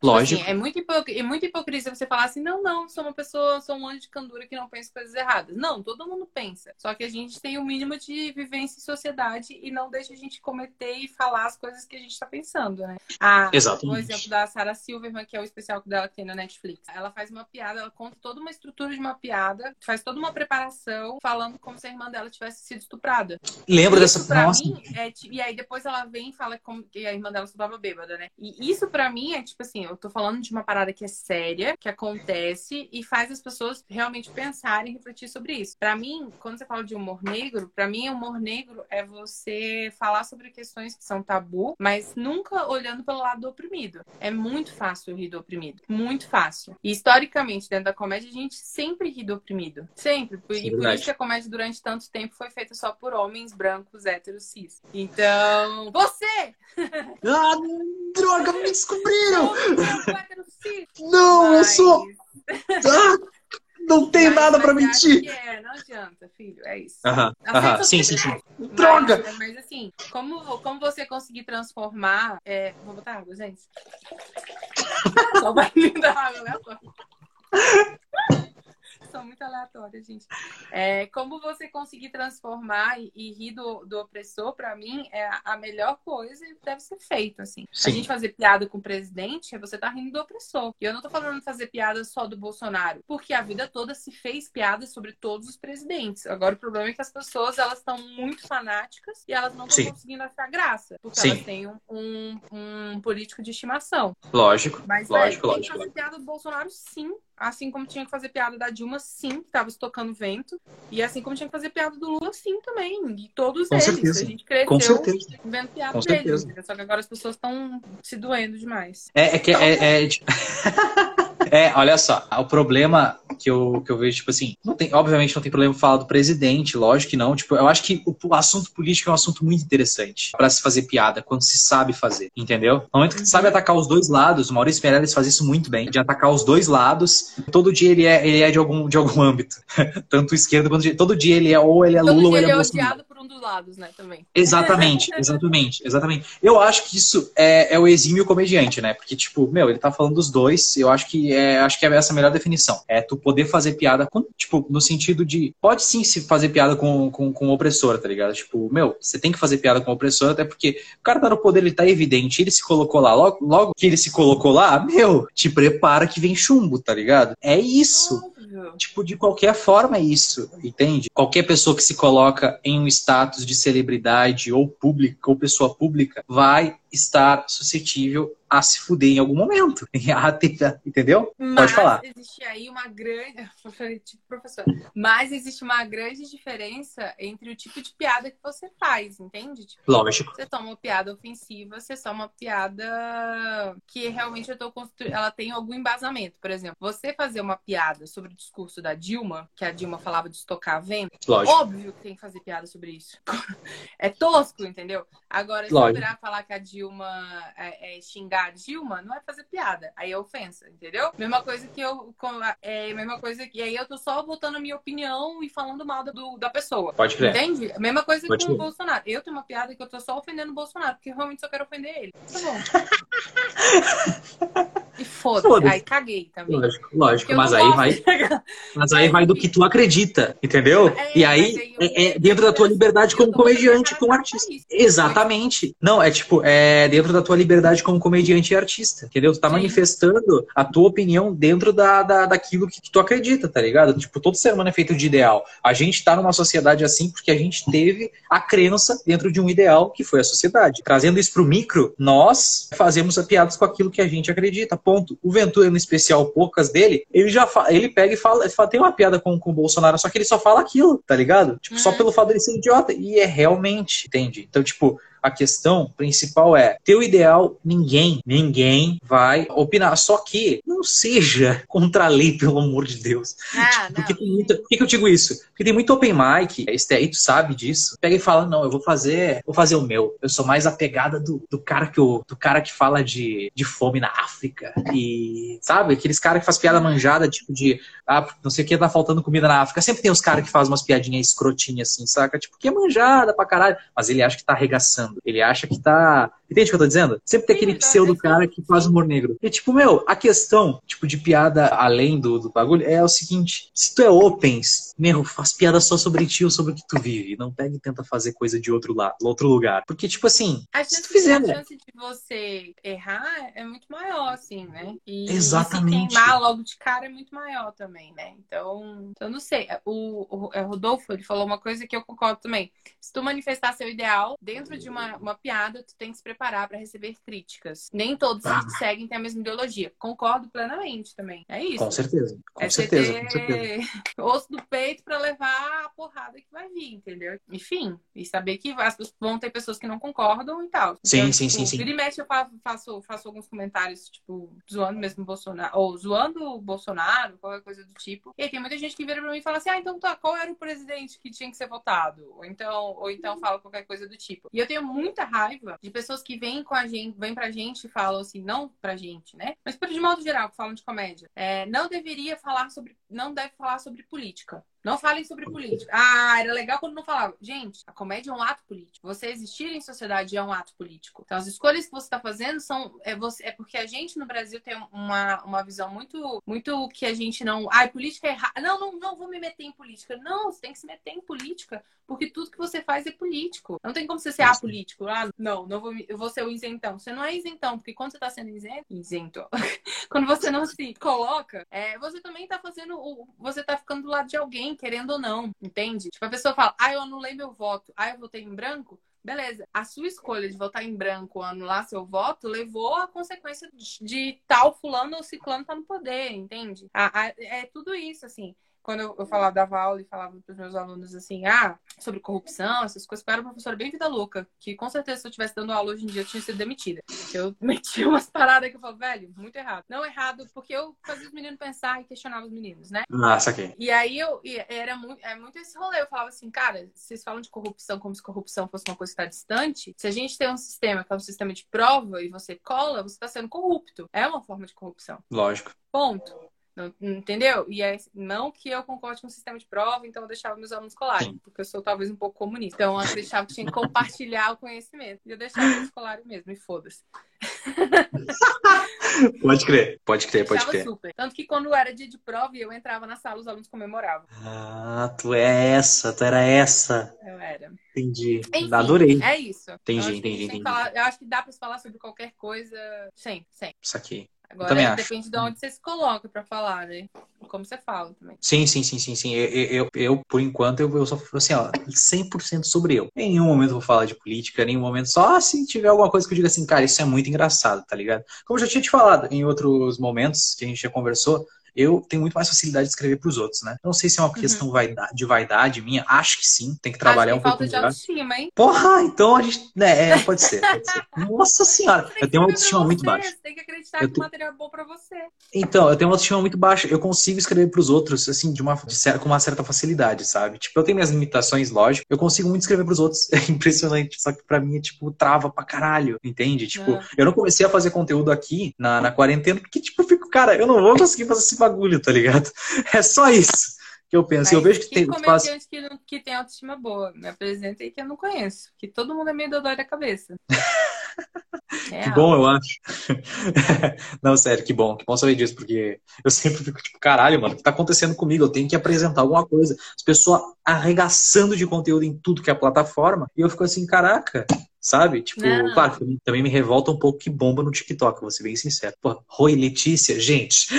Tipo Lógico. Assim, é, muito é muita hipocrisia você falar assim, não, não, sou uma pessoa, sou um anjo de candura que não pensa coisas erradas. Não, todo mundo pensa. Só que a gente tem o um mínimo de vivência em sociedade e não deixa a gente cometer e falar as coisas que a gente está pensando, né? Ah, Exatamente. O exemplo da Sarah Silverman, que é o especial dela que tem na Netflix. Ela faz uma piada, ela conta toda uma estrutura de uma piada, faz toda uma preparação, falando como se a irmã dela tivesse sido estuprada. Lembro dessa pra Nossa. mim, é, E aí depois ela vem e fala que a irmã dela estava bêbada, né? E isso para mim é tipo assim, eu tô falando de uma parada que é séria, que acontece e faz as pessoas realmente pensarem e refletir sobre isso. Para mim, quando você fala de humor negro, para mim humor negro é você falar sobre questões que são tabu, mas nunca olhando pelo lado do oprimido. É muito fácil rir do oprimido, muito fácil. E historicamente, dentro da comédia, a gente sempre ri do oprimido, sempre. e por isso que a comédia durante tanto tempo foi feita só por homens brancos, héteros, cis. Então, você! ah, droga, me descobriram! Não, Mas... eu sou. Ah, não tem mas, nada para mentir. É, não adianta, filho, é isso. Aham, aham, sim, sim, sim. Droga! Mas, assim, como, como você conseguir transformar. É... Vou botar água, gente. Só o barulho da água, né? São muito aleatórias, gente. É, como você conseguir transformar e, e rir do, do opressor, para mim, é a melhor coisa e deve ser feito, assim. Sim. A gente fazer piada com o presidente é você tá rindo do opressor. E eu não tô falando de fazer piada só do Bolsonaro, porque a vida toda se fez piada sobre todos os presidentes. Agora, o problema é que as pessoas, elas estão muito fanáticas e elas não estão conseguindo achar graça, porque Sim. elas têm um, um, um, político de estimação. Lógico, Mas, lógico, é, lógico. Tem que fazer piada do Bolsonaro, sim. Assim como tinha que fazer piada da Dilma, sim, que tava estocando vento. E assim como tinha que fazer piada do Lula, sim, também. E todos Com eles. Certeza. A gente cresceu Com certeza. vendo piada Com deles. certeza. Só que agora as pessoas estão se doendo demais. É, é que é, é... É, olha só, o problema que eu, que eu vejo, tipo assim, não tem, obviamente não tem problema falar do presidente, lógico que não. Tipo, eu acho que o, o assunto político é um assunto muito interessante para se fazer piada, quando se sabe fazer, entendeu? No momento que tu sabe atacar os dois lados, o Maurício Meirelles faz isso muito bem, de atacar os dois lados, todo dia ele é, ele é de, algum, de algum âmbito. Tanto esquerdo quanto todo dia ele é ou ele é todo Lula ou ele é, é por um dos lados, né, também. Exatamente, exatamente, exatamente. Eu acho que isso é, é o exímio comediante, né? Porque, tipo, meu, ele tá falando dos dois, eu acho que é, acho que é essa a melhor definição. É tu poder fazer piada, com, tipo, no sentido de. Pode sim se fazer piada com, com, com o opressor, tá ligado? Tipo, meu, você tem que fazer piada com o opressor, até porque o cara tá no poder, ele tá evidente, ele se colocou lá. Logo, logo que ele se colocou lá, meu, te prepara que vem chumbo, tá ligado? É isso. Tipo, de qualquer forma é isso, entende? Qualquer pessoa que se coloca em um status de celebridade ou pública ou pessoa pública vai estar suscetível a se fuder em algum momento. Entendeu? Mas Pode falar. existe aí uma grande. Tipo, professor. Mas existe uma grande diferença entre o tipo de piada que você faz, entende? Tipo, Lógico. Você toma uma piada ofensiva, você só uma piada que realmente eu tô construindo. Ela tem algum embasamento. Por exemplo, você fazer uma piada sobre o discurso da Dilma, que a Dilma falava de estocar a venda. Lógico. Óbvio que tem que fazer piada sobre isso. é tosco, entendeu? Agora, se eu virar falar que a Dilma é, é xingar a Dilma, não é fazer piada. Aí é ofensa, entendeu? Mesma coisa que eu. É, mesma coisa que. Aí eu tô só botando a minha opinião e falando mal do, da pessoa. Pode crer. Entende? Mesma coisa Pode com o Bolsonaro. Eu tenho uma piada que eu tô só ofendendo o Bolsonaro, porque realmente só quero ofender ele. Tá bom. E foda-se. Foda aí caguei também. Lógico, lógico. Mas aí vai. Mas aí vai do que tu acredita, entendeu? É, e aí, é, é, dentro da tua liberdade como comediante, como artista. Exatamente. Não, é tipo, é dentro da tua liberdade como comediante e artista, entendeu? Tu tá Sim. manifestando a tua opinião dentro da, da, daquilo que tu acredita, tá ligado? Tipo, todo ser humano é feito de ideal. A gente tá numa sociedade assim porque a gente teve a crença dentro de um ideal que foi a sociedade. Trazendo isso pro micro, nós fazemos piadas com aquilo que a gente acredita ponto. O Ventura, no especial, poucas dele, ele já ele pega e fala, fala, tem uma piada com, com o Bolsonaro, só que ele só fala aquilo, tá ligado? Tipo, uhum. só pelo fato dele ser idiota. E é realmente, entende? Então, tipo, a questão principal é: teu ideal, ninguém, ninguém vai opinar. Só que não seja contra a lei, pelo amor de Deus. Ah, Porque tem muito, por que, que eu digo isso? Porque tem muito open mic, aí tu sabe disso. Pega e fala: não, eu vou fazer, vou fazer o meu. Eu sou mais a pegada do, do cara que eu, do cara que fala de, de fome na África. E sabe, aqueles caras que faz piada manjada, tipo de ah, não sei o que tá faltando comida na África. Sempre tem os caras que fazem umas piadinhas escrotinhas assim, saca? Tipo, que é manjada pra caralho. Mas ele acha que tá arregaçando. Ele acha que tá. Entende o que eu tô dizendo? Sempre tem aquele pseudo cara que faz humor negro. E tipo, meu, a questão, tipo, de piada além do, do bagulho é o seguinte: se tu é open, meu, faz piada só sobre ti ou sobre o que tu vive. Não pega e tenta fazer coisa de outro, lado, outro lugar. Porque, tipo assim, a se tu fizer. A chance de você errar é muito maior, assim, né? E Exatamente. se queimar logo de cara é muito maior também, né? Então, eu não sei. O, o, o é, Rodolfo, ele falou uma coisa que eu concordo também. Se tu manifestar seu ideal dentro de uma, uma piada, tu tem que se preparar para receber críticas. Nem todos ah. que seguem têm a mesma ideologia. Concordo plenamente também. É isso. Com certeza. Com é certeza, com certeza. Osso do peito para levar a porrada que vai vir, entendeu? Enfim, e saber que vão ter pessoas que não concordam e tal. Sim, então, sim, tipo, sim, sim. Vira e mexe, eu faço, faço alguns comentários, tipo, zoando mesmo o Bolsonaro, ou zoando o Bolsonaro, qualquer coisa do tipo. E aí tem muita gente que vira pra mim e fala assim: ah, então tá, qual era o presidente que tinha que ser votado? Ou então, ou então fala qualquer coisa do tipo. E eu tenho muita raiva de pessoas que vêm com a gente, vêm pra gente e falam assim, não pra gente, né? Mas de modo geral, que falam de comédia. É, não deveria falar sobre. Não deve falar sobre política. Não falem sobre política. Ah, era legal quando não falava. Gente, a comédia é um ato político. Você existir em sociedade é um ato político. Então, as escolhas que você está fazendo são. É, você, é porque a gente no Brasil tem uma, uma visão muito, muito que a gente não. Ah, política é errada. Não, não, não vou me meter em política. Não, você tem que se meter em política. Porque tudo que você faz é político. Não tem como você ser apolítico. Ah, não, não vou, eu vou ser o isentão. Você não é isentão, porque quando você está sendo isento, isento, quando você não se coloca, é, você também está fazendo. Você está ficando do lado de alguém querendo ou não, entende? Tipo, a pessoa fala, ah, eu anulei meu voto, ah, eu votei em branco. Beleza, a sua escolha de votar em branco ou anular seu voto levou a consequência de, de tal fulano ou ciclano estar tá no poder, entende? A, a, é tudo isso, assim quando eu, eu falava, dava aula e falava para os meus alunos assim, ah, sobre corrupção, essas coisas, eu era uma professora bem vida louca, que com certeza se eu estivesse dando aula hoje em dia eu tinha sido demitida. Eu metia umas paradas que eu falo, velho, muito errado. Não errado, porque eu fazia os meninos pensar e questionava os meninos, né? Nossa, aqui. E aí eu e era muito, é muito esse rolê. Eu falava assim, cara, vocês falam de corrupção como se corrupção fosse uma coisa que está distante. Se a gente tem um sistema que é um sistema de prova e você cola, você está sendo corrupto. É uma forma de corrupção. Lógico. Ponto. Não, entendeu? E é, não que eu concorde com o sistema de prova, então eu deixava meus alunos colarem, porque eu sou talvez um pouco comunista. Então eu que tinha que compartilhar o conhecimento. E eu deixava eles colarem mesmo, e foda-se. Pode crer, pode crer, pode crer. Super. Tanto que quando era dia de prova, eu entrava na sala, os alunos comemoravam. Ah, tu é essa, tu era essa. Eu era. Entendi. Enfim, Adorei. É isso. Entendi, entendi, entendi. Falar, eu acho que dá pra falar sobre qualquer coisa sem, sem. Isso aqui. Agora depende de onde você se coloca para falar, né? Como você fala também. Sim, sim, sim, sim, sim. Eu, eu, eu por enquanto, eu, eu só assim, ó, 100% sobre eu. Em nenhum momento eu vou falar de política, em nenhum momento, só se tiver alguma coisa que eu diga assim, cara, isso é muito engraçado, tá ligado? Como eu já tinha te falado em outros momentos que a gente já conversou, eu tenho muito mais facilidade de escrever para os outros, né? Não sei se é uma questão uhum. de vaidade minha, acho que sim, tem que trabalhar acho que um pouco falta de autoestima, hein? Porra, então a gente, né, é, pode ser, pode ser. Nossa senhora, eu tenho uma autoestima muito baixa. Você tem que acreditar eu que o material é bom para você. Então, eu tenho uma autoestima muito baixa, eu consigo escrever para os outros assim de uma de, com uma certa facilidade, sabe? Tipo, eu tenho minhas limitações, lógico, eu consigo muito escrever para os outros, é impressionante, só que para mim é tipo trava pra caralho, entende? Tipo, ah. eu não comecei a fazer conteúdo aqui na, na quarentena porque tipo, eu fico, cara, eu não vou conseguir fazer esse bagulho, tá ligado? É só isso que eu penso. Mas eu vejo que, que tem. Comediante que, que tem autoestima boa, me apresenta aí que eu não conheço. Que todo mundo é meio dodói da cabeça. É que bom, eu acho. não, sério, que bom. Que bom saber disso, porque eu sempre fico tipo, caralho, mano, o que tá acontecendo comigo? Eu tenho que apresentar alguma coisa. As pessoas arregaçando de conteúdo em tudo que é plataforma. E eu fico assim, caraca, sabe? Tipo, não. claro, também me revolta um pouco que bomba no TikTok, vou ser bem sincero. Pô, Roi Letícia, gente.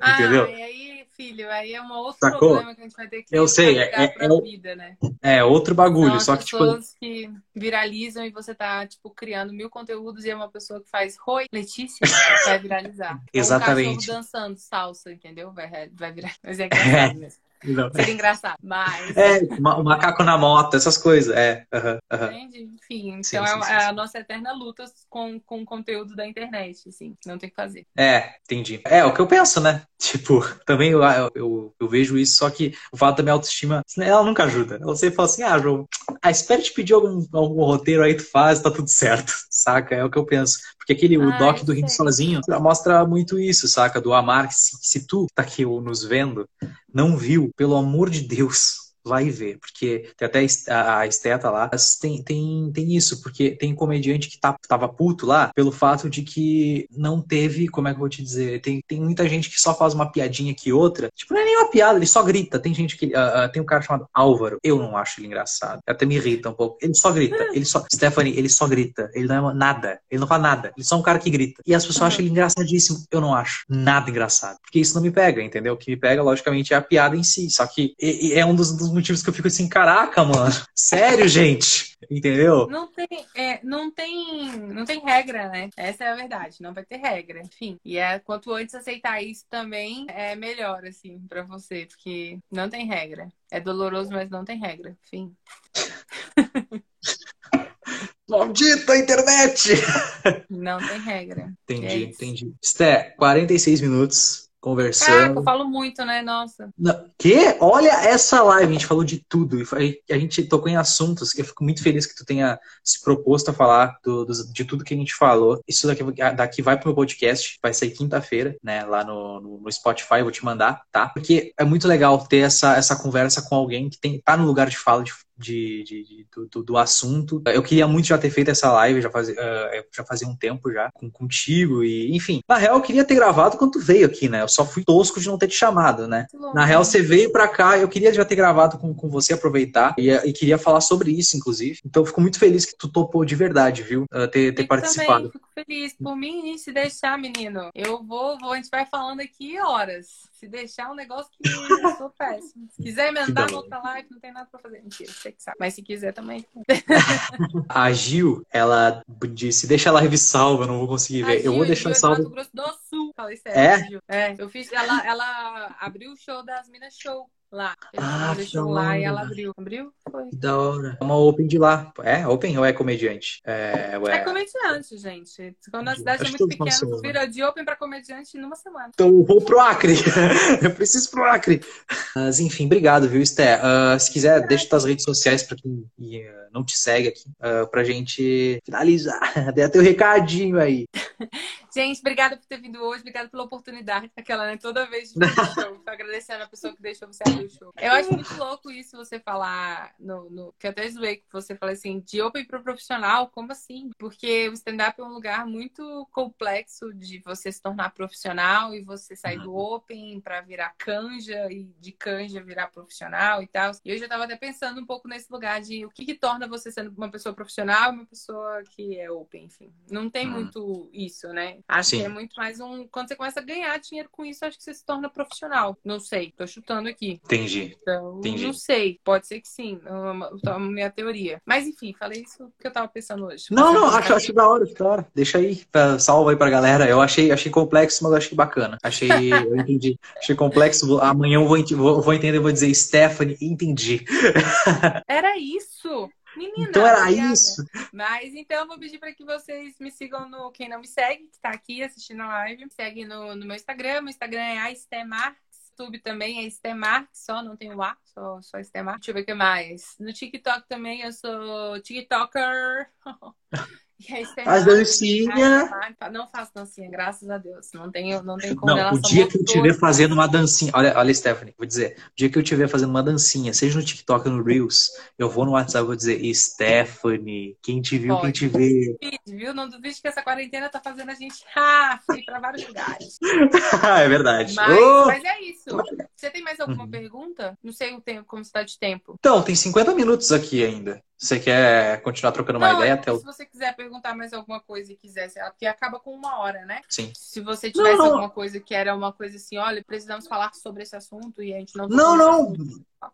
Ah, Entendeu? E aí filho, aí é um outro Sacou? problema que a gente vai ter que Eu sei, é, é, é, vida, né? É outro bagulho, São só que tipo pessoas que viralizam e você tá tipo criando mil conteúdos e é uma pessoa que faz Roi Letícia vai viralizar. Exatamente. um dançando salsa, entendeu? Vai vai virar, mas é engraçado mesmo. Não. Seria engraçado, mas. É, o macaco na moto, essas coisas. É. Uhum, uhum. Entende? Enfim, então sim, é, sim, sim, é, a nossa eterna luta com, com o conteúdo da internet, assim. Não tem que fazer. É, entendi. É, o que eu penso, né? Tipo, também eu, eu, eu, vejo isso, só que o fato da minha autoestima, ela nunca ajuda. Você fala assim, ah, João, ah, espero te pedir algum, algum roteiro aí, tu faz, tá tudo certo, saca? É o que eu penso. Porque aquele, o doc do Rindo Sozinho mostra muito isso, saca? Do amar, que se, se tu tá aqui nos vendo, não viu, pelo amor de Deus, vai ver, porque tem até a esteta lá, tem, tem, tem isso, porque tem comediante que tá, tava puto lá pelo fato de que não teve, como é que eu vou te dizer, tem, tem muita gente que só faz uma piadinha que outra, tipo, não é nem uma piada, ele só grita, tem gente que, uh, uh, tem um cara chamado Álvaro, eu não acho ele engraçado, até me irrita um pouco, ele só grita, ele só, Stephanie, ele só grita, ele não é nada, ele não faz nada, ele é só um cara que grita, e as pessoas acham ele engraçadíssimo, eu não acho nada engraçado, porque isso não me pega, entendeu? O que me pega, logicamente, é a piada em si, só que é um dos, dos dos motivos que eu fico assim, caraca, mano. Sério, gente. Entendeu? Não tem, é, não tem, não tem regra, né? Essa é a verdade. Não vai ter regra. Enfim. E é quanto antes aceitar isso também é melhor, assim, para você, porque não tem regra. É doloroso, mas não tem regra. Enfim. Maldita internet! Não tem regra. Entendi, é entendi. Sté, 46 minutos conversando. Caraca, eu falo muito, né? Nossa. Não. Que? Olha essa live, a gente falou de tudo. A gente tocou em assuntos que eu fico muito feliz que tu tenha se proposto a falar do, do, de tudo que a gente falou. Isso daqui, daqui vai pro meu podcast, vai sair quinta-feira, né? Lá no, no, no, Spotify, vou te mandar, tá? Porque é muito legal ter essa, essa conversa com alguém que tem, tá no lugar de fala de, de, de, de do, do, assunto. Eu queria muito já ter feito essa live, já fazia, uh, já fazia um tempo já, com, contigo, e enfim. Na real, eu queria ter gravado quando tu veio aqui, né? Eu só fui tosco de não ter te chamado, né? Na real, você veio pra cá, eu queria já ter gravado com, com você, aproveitar, e, e queria falar sobre isso, inclusive. Então, eu fico muito feliz que tu topou de verdade, viu? Uh, ter, ter participado. Também, fico feliz. Por mim, se deixar, menino, eu vou, vou, a gente vai falando aqui horas. Se deixar um negócio que eu sou péssimo. Se quiser emendar outra live, não tem nada pra fazer. Mentira, você que sabe. Mas se quiser também. a Gil, ela disse: deixa a live salva, não vou conseguir ver. Eu vou deixar salva. Mato Grosso do Sul. Falei sério. É? Gil. É, eu fiz. Ela, ela abriu o show das Minas Show lá. ah, deixou lá e ela abriu. Abriu? Foi. Da hora. É uma open de lá. É open ou é comediante? É, ué. é comediante, gente. Quando a cidade Acho é muito pequena, vira de open pra comediante numa semana. Então eu vou pro Acre. eu preciso pro Acre. Mas enfim, obrigado, viu, Esté? Uh, se quiser, deixa tuas redes sociais pra quem uh, não te segue aqui, uh, pra gente finalizar. Dê o recadinho aí. Gente, obrigada por ter vindo hoje, obrigada pela oportunidade. Aquela, né? Toda vez de show, agradecendo a pessoa que deixou você abrir o show. Eu acho muito louco isso você falar, no, no que eu até zoei que você fala assim, de open pro profissional, como assim? Porque o stand-up é um lugar muito complexo de você se tornar profissional e você sair do open para virar canja e de canja virar profissional e tal. E hoje eu tava até pensando um pouco nesse lugar de o que, que torna você sendo uma pessoa profissional e uma pessoa que é open, enfim. Não tem hum. muito isso, né? Acho Sim. que é muito mais um. Quando você começa a ganhar dinheiro com isso, acho que você se torna profissional. Não sei, tô chutando aqui. Entendi. Então, Entendi. não sei. Pode ser que sim. É é minha teoria. Mas enfim, falei isso que eu tava pensando hoje. Não, não, acho, acho da hora, da hora. Deixa aí, salva aí pra galera. Eu achei, achei complexo, mas eu achei bacana. Achei, eu entendi. Achei complexo. Amanhã eu vou, vou, vou entender, vou dizer Stephanie, entendi. Era isso. Menina, então era obrigada. isso. Mas então eu vou pedir para que vocês me sigam no quem não me segue, que está aqui assistindo a live. Me segue no, no meu Instagram. Meu Instagram é aestemar. YouTube também é Estemar, só não tem o A, só, só Estemar. Deixa eu ver o que mais. No TikTok também eu sou TikToker. Faz dancinha. Não faço dancinha, graças a Deus. Não tenho, não tem como. Não, o dia que eu estiver fazendo uma dancinha. Olha, olha, Stephanie, vou dizer. O dia que eu estiver fazendo uma dancinha, seja no TikTok ou no Reels, eu vou no WhatsApp e vou dizer, Stephanie, quem te viu, Pode. quem te vê. Viu? Não duvide que essa quarentena tá fazendo a gente ah, ir pra vários lugares. é verdade. Mas, oh! mas, é isso. Você tem mais alguma uhum. pergunta? Não sei o tempo, como está de tempo. Então, tem 50 minutos aqui ainda. Você quer continuar trocando uma não, ideia até o. Se você quiser perguntar mais alguma coisa e quiser, porque acaba com uma hora, né? Sim. Se você tivesse não, não. alguma coisa que era uma coisa assim, olha, precisamos falar sobre esse assunto e a gente não. Não, não.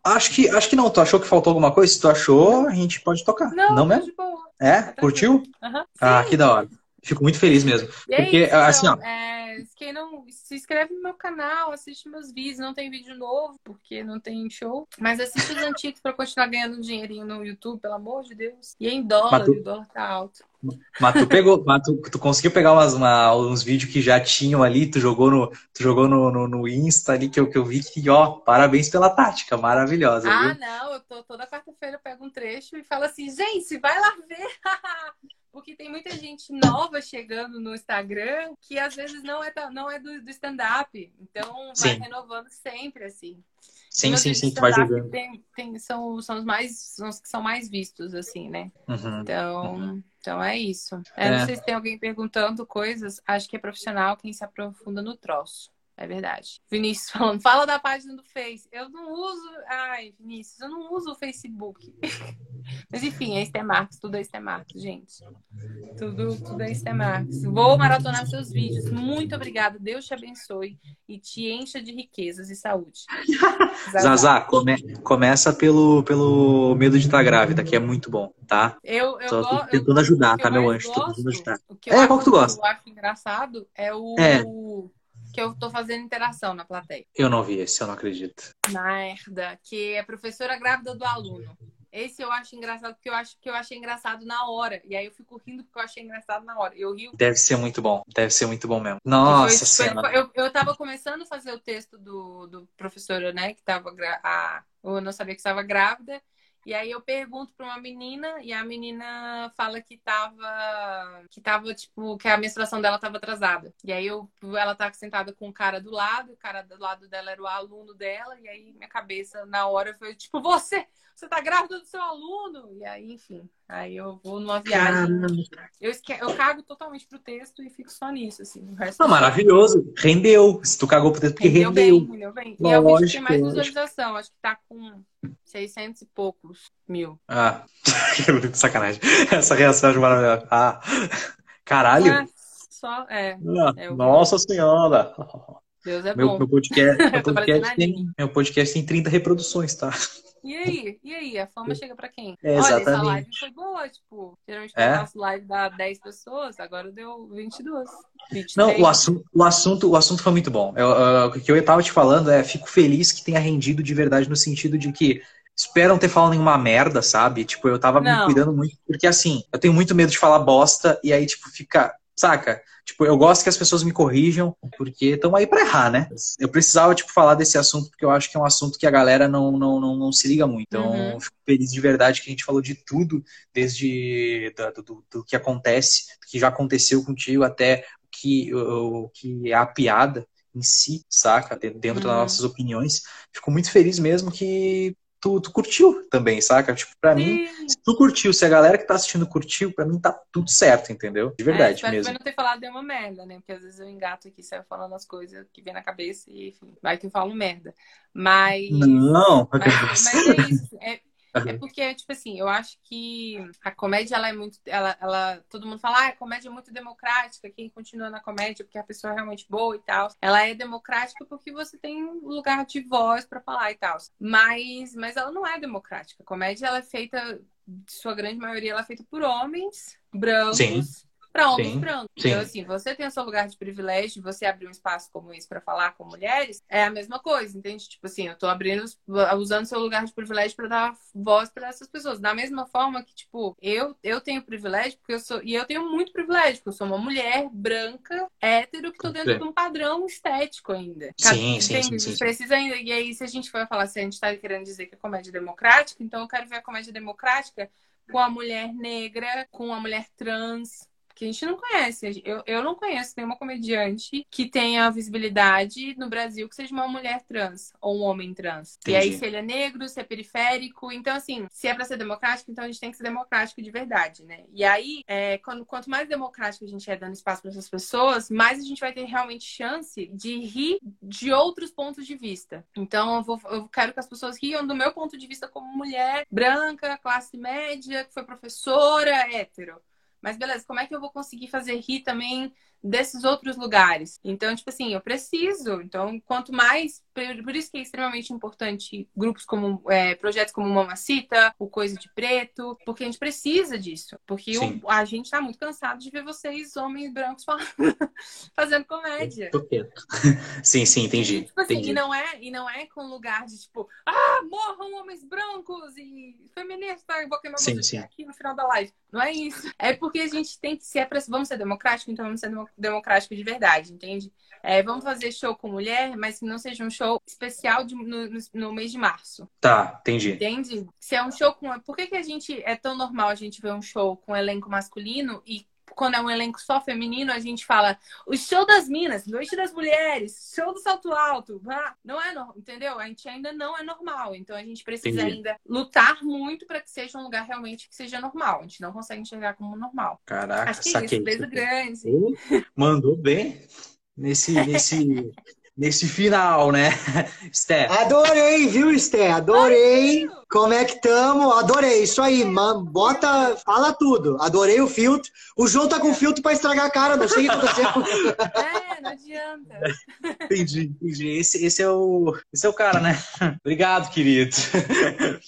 Acho que, acho que não. Tu achou que faltou alguma coisa? Se tu achou, a gente pode tocar. Não, não mesmo? É? Tá Curtiu? Uhum. Ah, que da hora. Fico muito feliz mesmo. E é porque, isso, assim, então, ó. É, quem não se inscreve no meu canal, assiste meus vídeos. Não tem vídeo novo, porque não tem show. Mas assiste os antigos para continuar ganhando um dinheirinho no YouTube, pelo amor de Deus. E em dólar, tu... o dólar tá alto. Mas tu pegou, mas tu, tu conseguiu pegar umas, uma, uns vídeos que já tinham ali, tu jogou no, tu jogou no, no, no, Insta ali, que eu, que eu vi que, ó, parabéns pela tática, maravilhosa. Ah, viu? não, eu tô toda quarta-feira, eu pego um trecho e falo assim, gente, vai lá ver. porque tem muita gente nova chegando no Instagram que às vezes não é, não é do, do stand-up. Então vai sim. renovando sempre, assim. Sim, sim, sim, tu vai jogando. Tem, tem, são, são os mais são os que são mais vistos, assim, né? Uhum. Então, uhum. então é isso. É, é. Não sei se tem alguém perguntando coisas. Acho que é profissional quem se aprofunda no troço. É verdade. Vinícius falando, fala da página do Face. Eu não uso. Ai, Vinícius, eu não uso o Facebook. Mas enfim, é Stemarks, tudo é Stemarks, gente. Tudo, tudo é Stemarks. Vou maratonar seus vídeos. Muito obrigada. Deus te abençoe e te encha de riquezas e saúde. Zazá, come, começa pelo, pelo medo de estar grávida, que é muito bom, tá? Eu, eu tô, tô tentando eu, ajudar, tá, meu anjo? Tô tentando ajudar. é, qual que tu gosta? O que eu acho engraçado é o. É que eu tô fazendo interação na plateia. Eu não vi esse, eu não acredito. Merda, que é professora grávida do aluno. Esse eu acho engraçado porque eu acho que eu achei engraçado na hora. E aí eu fico rindo porque eu achei engraçado na hora. Eu rio. Deve ser muito bom. Deve ser muito bom mesmo. Nossa senhora. Eu, eu tava começando a fazer o texto do, do professor, né? Que tava. A, eu não sabia que estava grávida. E aí eu pergunto para uma menina e a menina fala que tava que tava tipo que a menstruação dela tava atrasada. E aí eu ela tá sentada com o cara do lado, o cara do lado dela era o aluno dela e aí minha cabeça na hora foi tipo você você tá grávida do seu aluno? E aí, enfim, aí eu vou numa viagem. Eu, esque... eu cago totalmente pro texto e fico só nisso, assim. O resto ah, maravilhoso. Rendeu. Se tu cagou pro texto, porque rendeu. Rendeu bem, rendeu bem. Lógico, e é o vídeo que tem mais visualização. Acho que tá com 600 e poucos mil. Ah, que sacanagem. Essa reação é maravilhosa. Ah, caralho. É, só, é. Ah, é nossa senhora. Deus é meu, bom. Meu podcast, meu podcast, tem, meu podcast tem 30 reproduções, tá? E aí? E aí? A fama chega pra quem? É, Olha, essa live foi boa, tipo, geralmente é? eu faço live dá 10 pessoas, agora deu 22. 23. Não, o assunto, o assunto, o assunto foi muito bom. Eu, uh, o que eu tava te falando é, fico feliz que tenha rendido de verdade no sentido de que esperam ter falado nenhuma merda, sabe? Tipo, eu tava Não. me cuidando muito, porque assim, eu tenho muito medo de falar bosta e aí, tipo, fica Saca? Tipo, eu gosto que as pessoas me corrijam, porque estão aí para errar, né? Eu precisava, tipo, falar desse assunto, porque eu acho que é um assunto que a galera não, não, não, não se liga muito. Então, uhum. fico feliz de verdade que a gente falou de tudo, desde do, do, do, que acontece, que já aconteceu contigo, até que, o, que é a piada em si, saca? Dentro uhum. das nossas opiniões. Fico muito feliz mesmo que tu, tu curtiu também, saca? Tipo, pra Sim. mim, se tu curtiu, se a galera que tá assistindo curtiu, pra mim tá tudo certo, entendeu? De verdade é, espero mesmo. Espero não ter falado de uma merda, né? Porque às vezes eu engato aqui, saio falando as coisas que vem na cabeça e, enfim, vai que eu falo merda. Mas... Não! Mas, mas é isso. É, é porque, tipo assim, eu acho que a comédia, ela é muito. Ela, ela, todo mundo fala, ah, a comédia é muito democrática, quem continua na comédia porque a pessoa é realmente boa e tal. Ela é democrática porque você tem um lugar de voz para falar e tal. Mas, mas ela não é democrática. A comédia, ela é feita, de sua grande maioria, ela é feita por homens brancos. Sim para homens sim, brancos. Sim. Então, assim, você tem o seu lugar de privilégio, você abrir um espaço como esse para falar com mulheres, é a mesma coisa, entende? Tipo assim, eu tô abrindo, usando seu lugar de privilégio para dar voz para essas pessoas. Da mesma forma que, tipo, eu, eu tenho privilégio, porque eu sou. E eu tenho muito privilégio, porque eu sou uma mulher branca, hétero, que tô dentro sim. de um padrão estético ainda. Sim, sim, sim, sim, Precisa ainda. E aí, se a gente for falar, se a gente tá querendo dizer que é comédia democrática, então eu quero ver a comédia democrática com a mulher negra, com a mulher trans, que a gente não conhece. Eu, eu não conheço nenhuma comediante que tenha visibilidade no Brasil que seja uma mulher trans ou um homem trans. Entendi. E aí, se ele é negro, se é periférico. Então, assim, se é pra ser democrático, então a gente tem que ser democrático de verdade, né? E aí, é, quando, quanto mais democrático a gente é dando espaço para essas pessoas, mais a gente vai ter realmente chance de rir de outros pontos de vista. Então, eu, vou, eu quero que as pessoas riam do meu ponto de vista como mulher branca, classe média, que foi professora, hétero. Mas beleza, como é que eu vou conseguir fazer rir também desses outros lugares. Então, tipo assim, eu preciso. Então, quanto mais. Por isso que é extremamente importante grupos como. É, projetos como Mamacita, o Coisa de Preto, porque a gente precisa disso. Porque o, a gente tá muito cansado de ver vocês, homens brancos, fazendo comédia. Sim, sim, entendi. E, tipo assim, entendi. E, não é, e não é com lugar de tipo, ah, morram homens brancos e feministas, e vou queimar sim, sim. aqui no final da live. Não é isso. É porque a gente tem que ser. Vamos ser democráticos, então vamos ser democráticos democrático de verdade, entende? É, vamos fazer show com mulher, mas que não seja um show especial de, no, no, mês de março. Tá, entendi. Entende? Se é um show com. Por que, que a gente. É tão normal a gente ver um show com elenco masculino e quando é um elenco só feminino, a gente fala o show das minas, noite das mulheres, show do salto alto. Ah, não é normal, entendeu? A gente ainda não é normal. Então a gente precisa Entendi. ainda lutar muito para que seja um lugar realmente que seja normal. A gente não consegue enxergar como normal. Caraca, Acho que saquei. É isso, grande. Mandou bem nesse, nesse, nesse final, né, Sté? Adorei, viu, Sté? Adorei. Como é que tamo? Adorei. Isso aí, man. Bota, fala tudo. Adorei o filtro. O João tá com filtro pra estragar a cara, não sei o que aconteceu. É, não adianta. Entendi, entendi. Esse, esse, é o, esse é o cara, né? Obrigado, querido.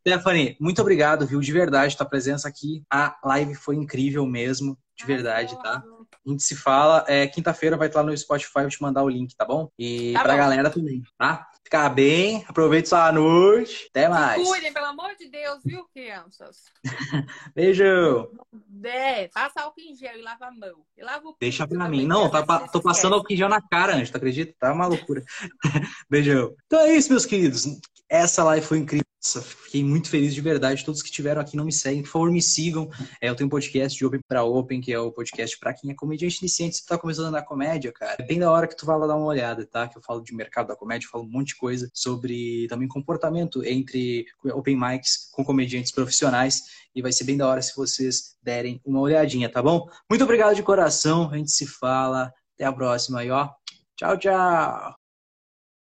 Stephanie, muito obrigado, viu? De verdade, tua presença aqui. A live foi incrível mesmo. De verdade, tá? A gente se fala. É, Quinta-feira vai estar lá no Spotify, vou te mandar o link, tá bom? E tá pra bom. galera também, tá? Ficar bem, aproveite sua noite. Até mais. Se cuidem, pelo amor de Deus, viu, crianças? Beijo. É, passa álcool em gel e lava a mão. E lava o Deixa pra mim. Não, tá, tô passando álcool em gel na cara antes, tu acredita? Tá uma loucura. Beijão. Então é isso, meus queridos. Essa live foi incrível. Fiquei muito feliz de verdade. Todos que estiveram aqui não me seguem, por favor, me sigam. É, eu tenho um podcast de Open para Open, que é o podcast para quem é comediante iniciante. Se tu tá começando na comédia, cara, é bem da hora que tu vá lá dar uma olhada, tá? Que eu falo de mercado da comédia, falo um monte de coisa sobre também comportamento entre open mics com comediantes profissionais. E vai ser bem da hora se vocês derem uma olhadinha, tá bom? Muito obrigado de coração. A gente se fala. Até a próxima aí, ó. Tchau, tchau.